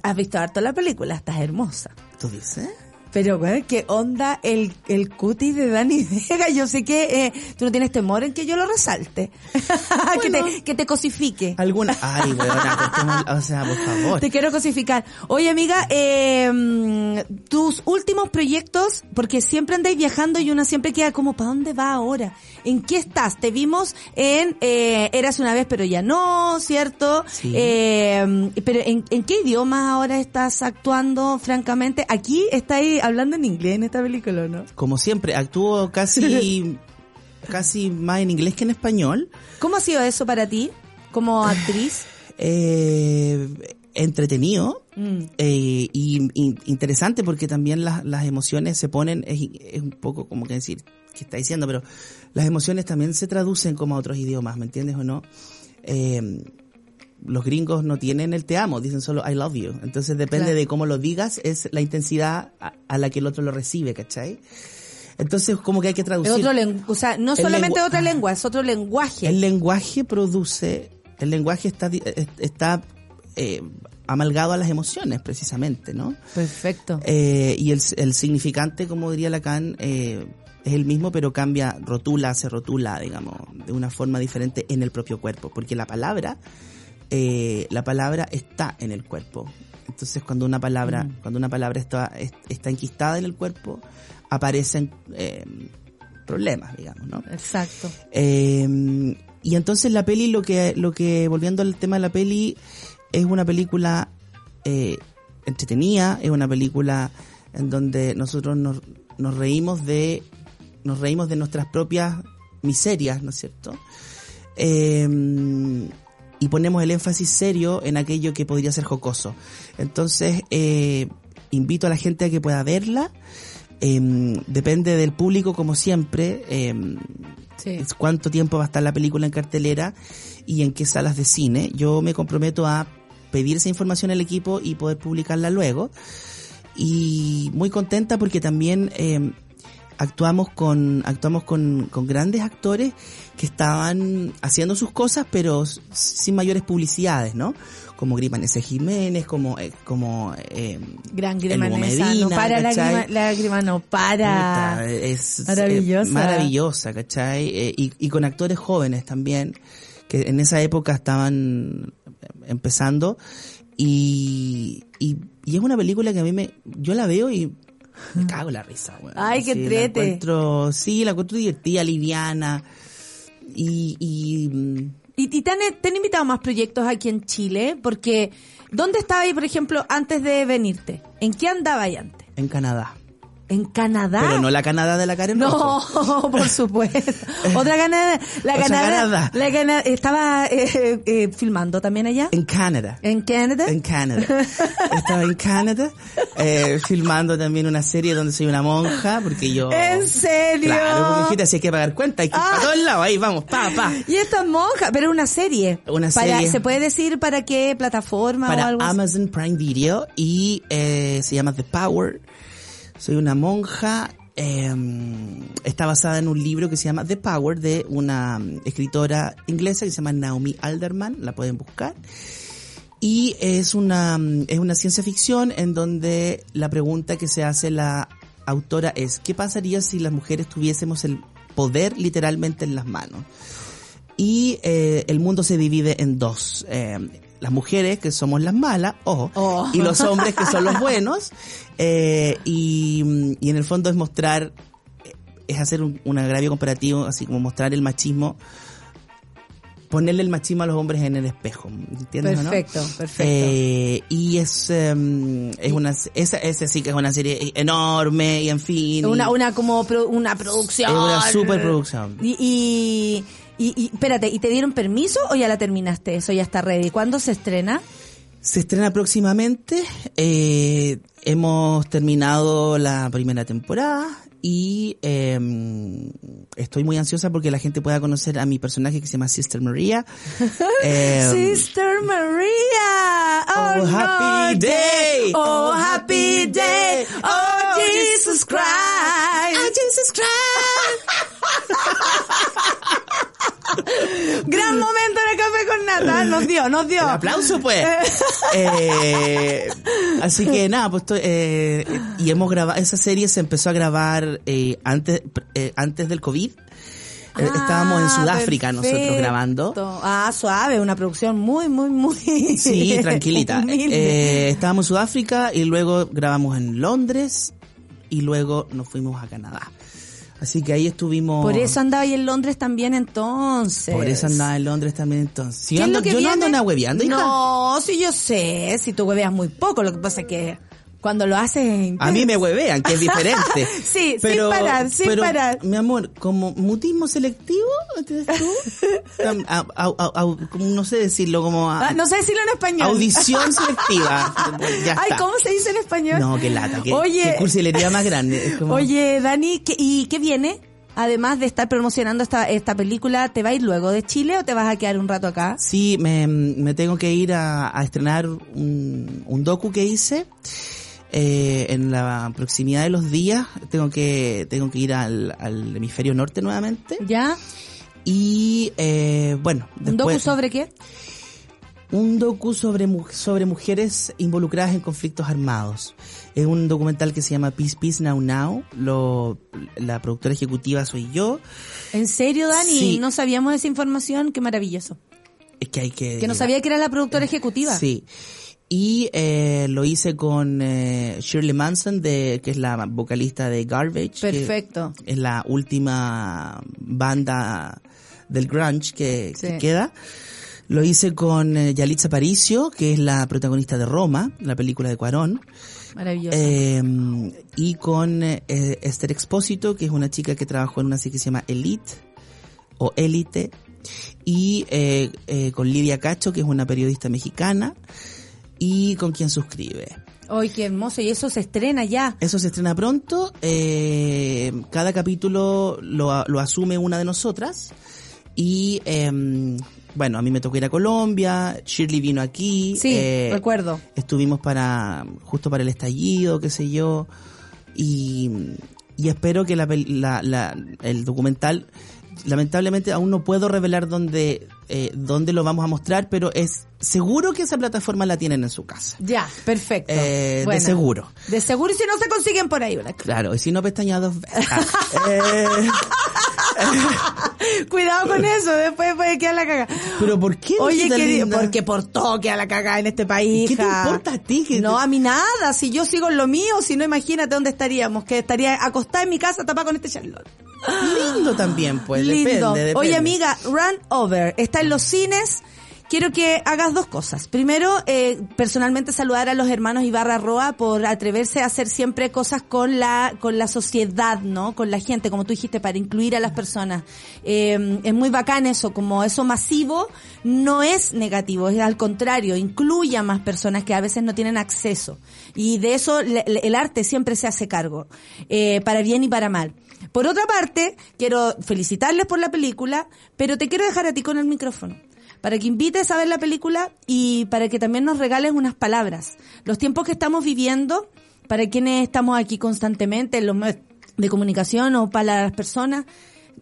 has visto harto la película, estás hermosa. ¿Tú dices? Pero, güey, ¿qué onda el, el cutis de Dani Vega? Yo sé que eh, tú no tienes temor en que yo lo resalte. que, te, que te cosifique. Alguna. Ay, weona, o sea, por favor. Te quiero cosificar. Oye, amiga, eh, tus últimos proyectos, porque siempre andáis viajando y una siempre queda como, ¿para dónde va ahora? ¿En qué estás? Te vimos en eh, Eras una vez, pero ya no, ¿cierto? Sí. Eh, pero ¿en, ¿en qué idioma ahora estás actuando, francamente? Aquí estáis hablando en inglés en esta película, ¿no? Como siempre, actúo casi casi más en inglés que en español. ¿Cómo ha sido eso para ti como actriz? Eh, entretenido Mm. eh, y, y interesante porque también las, las emociones se ponen, es, es un poco como que decir, que está diciendo, pero las emociones también se traducen como a otros idiomas, ¿me entiendes o no? Eh, los gringos no tienen el te amo, dicen solo I love you. Entonces depende Claro. de cómo lo digas, es la intensidad a, a la que el otro lo recibe, ¿cachai? Entonces como que hay que traducir. otro o sea, no El solamente otra lengua, es otro lenguaje. El lenguaje produce, el lenguaje está, está eh, amalgado a las emociones, precisamente, ¿no? Perfecto. Eh, y el, el significante, como diría Lacan, eh, es el mismo, pero cambia, rotula, se rotula, digamos, de una forma diferente en el propio cuerpo, porque la palabra eh, la palabra está en el cuerpo. Entonces cuando una palabra, Mm. cuando una palabra está, es- está enquistada en el cuerpo, aparecen eh, problemas, digamos, ¿no? Exacto. Eh, y entonces la peli, lo que, lo que, volviendo al tema de la peli, es una película entretenida, es una película en donde nosotros nos, nos reímos de, nos reímos de nuestras propias miserias, ¿no es cierto? Eh, y ponemos el énfasis serio en aquello que podría ser jocoso. Entonces, eh, invito a la gente a que pueda verla. Eh, depende del público, como siempre. Eh, Sí. cuánto tiempo va a estar la película en cartelera y en qué salas de cine. Yo me comprometo a pedir esa información al equipo y poder publicarla luego. Y muy contenta porque también eh, actuamos con actuamos con, con grandes actores que estaban haciendo sus cosas pero sin mayores publicidades, ¿no? Como Griman S. Jiménez, como eh, como eh, Gran el lágrima Hugo esa, no para la ¿cachai? lágrima, lágrima no para. Puta, es, Maravillosa. eh, maravillosa, ¿cachai? Eh, y, y con actores jóvenes también, que en esa época estaban empezando. Y, y, y es una película que a mí me, yo la veo y me cago en la risa, weón. Ay, qué Sí, la trete. encuentro- sí, la encuentro divertida, liviana. Y, y mm, ¿Y, y te, han, te han invitado más proyectos aquí en Chile? Porque, ¿dónde estaba ahí, por ejemplo, antes de venirte? ¿En qué andaba ahí antes? en Canadá. ¿En Canadá? Pero no la Canadá de la Karen Rojo. No, por supuesto. Otra Canadá. La Canadá. La Canadá. Estaba eh, eh, filmando también allá. En Canadá. En Canadá. En Canadá. Estaba en Canadá eh, filmando también una serie donde soy una monja, porque yo... ¿En serio? Claro, porque dijiste, si hay que pagar cuenta, hay que ir Ah. para todos lados, ahí vamos, pa, pa. Y esta monja, pero una serie. Una Para- serie. ¿Se puede decir para qué plataforma o Para algo así? Amazon Prime Video y eh, se llama The Power. Soy una monja. eh, está basada en un libro que se llama The Power de una mm, escritora inglesa que se llama Naomi Alderman, la pueden buscar. Y es una, mm, es una ciencia ficción en donde la pregunta que se hace la autora es, ¿qué pasaría si las mujeres tuviésemos el poder literalmente en las manos? Y eh, el mundo se divide en dos. eh, las mujeres, que somos las malas, ojo, Oh. y los hombres, que son los buenos. eh, y, y en el fondo es mostrar, es hacer un, un agravio comparativo, así como mostrar el machismo, ponerle el machismo a los hombres en el espejo. ¿Entiendes? o no? Perfecto, perfecto. Eh, y es, em, es una, esa, esa sí que es una serie enorme y en fin. una, una como pro- una producción. Es una superproducción. Y, y, y, y- espérate, ¿y te dieron permiso o ya la terminaste? Eso ya está ready. ¿Cuándo se estrena? Se estrena próximamente. eh, hemos terminado la primera temporada y eh, estoy muy ansiosa porque la gente pueda conocer a mi personaje que se llama Sister Maria. Eh, Sister Maria. Oh, Oh, no, happy day. Oh, happy day. Oh, Jesus Christ. Oh, Jesus Gran momento de café con nata. Nos dio, nos dio. El aplauso, pues. Eh, así que nada, pues estoy, eh, y hemos grabado, esa serie se empezó a grabar eh, antes, eh, antes del COVID. Eh, Estábamos en Ah, Sudáfrica nosotros grabando. Ah, suave, una producción muy, muy, muy. Sí, tranquilita. Eh, estábamos en Sudáfrica y luego grabamos en Londres y luego nos fuimos a Canadá. Así que ahí estuvimos. Por eso andaba ahí en Londres también entonces. Por eso andaba en Londres también entonces. ¿Qué es lo que yo no ando nada hueveando, hija. No, sí yo sé, si tú hueveas muy poco, lo que pasa es que cuando lo haces... A mí me huevean, que es diferente. Sí, sin parar, sin pero, parar. Mi amor, como mutismo selectivo, ¿entiendes tú? A- no sé decirlo, como Ah, no sé decirlo en español. audición selectiva. Ya Ay. ¿cómo se dice en español? No, qué lata, qué, Oye, qué cursilería más grande. Como- oye, Dani, ¿qué- ¿y qué viene? Además de estar promocionando esta, esta película, ¿te vas a ir luego de Chile o te vas a quedar un rato acá? Sí, me, me tengo que ir a, a estrenar un, un docu que hice eh, en la proximidad de los días. Tengo que tengo que ir al, al hemisferio norte nuevamente. ¿Ya? Y eh, bueno, ¿Un docu después- sobre qué? un docu sobre sobre mujeres involucradas en conflictos armados. Es un documental que se llama Peace Peace Now Now. Lo, la productora ejecutiva soy yo. ¿En serio, Dani? Sí. No sabíamos esa información, qué maravilloso. Es que hay que... Que no sabía que era la productora ejecutiva. Sí. Y eh, lo hice con eh, Shirley Manson, de, que es la vocalista de Garbage. que Perfecto. es la última banda del grunge que, Sí. que queda. Lo hice con eh, Yalitza Aparicio, que es la protagonista de Roma, la película de Cuarón. Maravilloso. Eh, y con eh, Esther Expósito, que es una chica que trabajó en una serie que se llama Elite o Élite. Y eh, eh, con Lidia Cacho, que es una periodista mexicana. Y con quien suscribe. Ay, qué hermoso. Y eso se estrena ya. Eso se estrena pronto. eh, cada capítulo lo, lo asume una de nosotras. Y em, bueno, a mí me tocó ir a Colombia. Shirley vino aquí. Sí, eh, recuerdo. Estuvimos para justo para el estallido, qué sé yo. Y, y espero que la, la- la- el documental, lamentablemente aún no puedo revelar dónde, eh, dónde lo vamos a mostrar, pero es seguro que esa plataforma la tienen en su casa. Ya, perfecto. Eh, de seguro. De seguro y si no se consiguen por ahí. Blanca. Claro, y si no pestañados. Ah, eh, Cuidado con eso, después puede quedar la caga. pero ¿por qué? Oye, linda? porque por todo queda la caga en este país. ¿Qué te importa a ti que No, te- a mí nada. Si yo sigo en lo mío, si no, imagínate dónde estaríamos. Que estaría acostada en mi casa tapada con este charlot. Lindo también, pues. Lindo. Depende, depende. Oye, amiga, Run Over está en los cines. Quiero que hagas dos cosas. Primero, eh, personalmente saludar a los hermanos Ibarra Roa por atreverse a hacer siempre cosas con la con la sociedad, ¿no? Con la gente, como tú dijiste, para incluir a las personas. Eh, es muy bacán eso, como eso masivo no es negativo, es al contrario, incluye a más personas que a veces no tienen acceso. Y de eso le- le- el arte siempre se hace cargo, eh, para bien y para mal. Por otra parte, quiero felicitarles por la película, pero te quiero dejar a ti con el micrófono. Para que invites a ver la película y para que también nos regales unas palabras. Los tiempos que estamos viviendo, para quienes estamos aquí constantemente en los medios de comunicación o para las personas,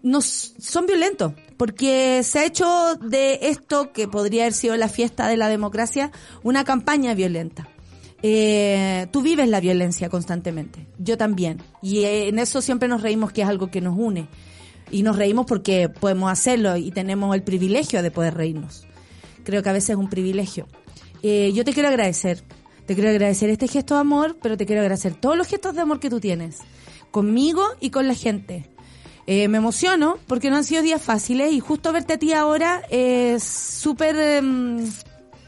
nos son violentos, porque se ha hecho de esto que podría haber sido la fiesta de la democracia una campaña violenta. Eh, tú vives la violencia constantemente, yo también, y eh, en eso siempre nos reímos que es algo que nos une, y nos reímos porque podemos hacerlo y tenemos el privilegio de poder reírnos. Creo que a veces es un privilegio. Eh, yo te quiero agradecer, te quiero agradecer este gesto de amor, pero te quiero agradecer todos los gestos de amor que tú tienes, conmigo y con la gente. Eh, me emociono porque no han sido días fáciles y justo verte a ti ahora es súper em,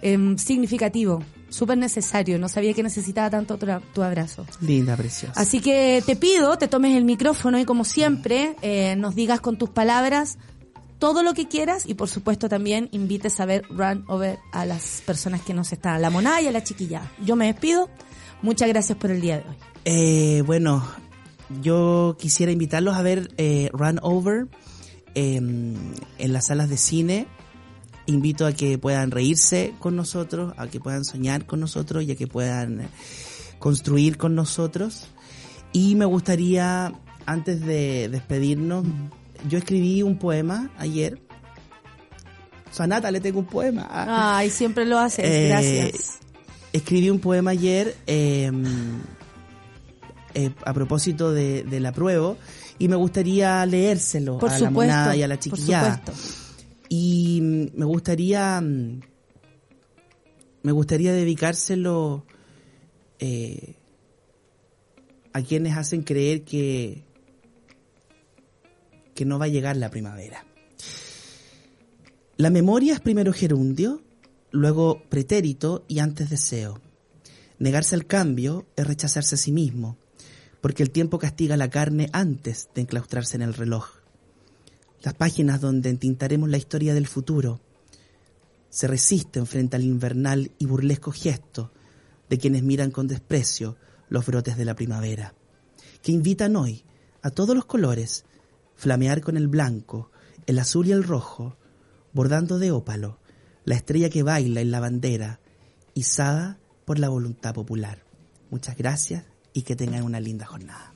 em, significativo, súper necesario. No sabía que necesitaba tanto tu, tu abrazo. Linda, preciosa. Así que te pido, te tomes el micrófono y como siempre eh, nos digas con tus palabras todo lo que quieras y por supuesto también invites a ver Run Over a las personas que nos están, a la monada y a la chiquilla. Yo me despido. Muchas gracias por el día de hoy. Eh, bueno, yo quisiera invitarlos a ver eh, Run Over eh, en las salas de cine. Invito a que puedan reírse con nosotros, a que puedan soñar con nosotros y a que puedan eh, construir con nosotros. Y me gustaría, antes de despedirnos, yo escribí un poema ayer. Sanata, le tengo un poema. Ah. Ay, siempre lo haces. Eh, Gracias. Escribí un poema ayer eh, eh, a propósito de, de la prueba y me gustaría leérselo Por a la supuesto. monada y a la por chiquillada. supuesto. Y mm, me gustaría mm, me gustaría dedicárselo eh, a quienes hacen creer que que no va a llegar la primavera. La memoria es primero gerundio, luego pretérito y antes deseo. Negarse al cambio es rechazarse a sí mismo, porque el tiempo castiga la carne antes de enclaustrarse en el reloj. Las páginas donde entintaremos la historia del futuro se resisten frente al invernal y burlesco gesto de quienes miran con desprecio los brotes de la primavera, que invitan hoy a todos los colores flamear con el blanco, el azul y el rojo, bordando de ópalo la estrella que baila en la bandera, izada por la voluntad popular. Muchas gracias y que tengan una linda jornada.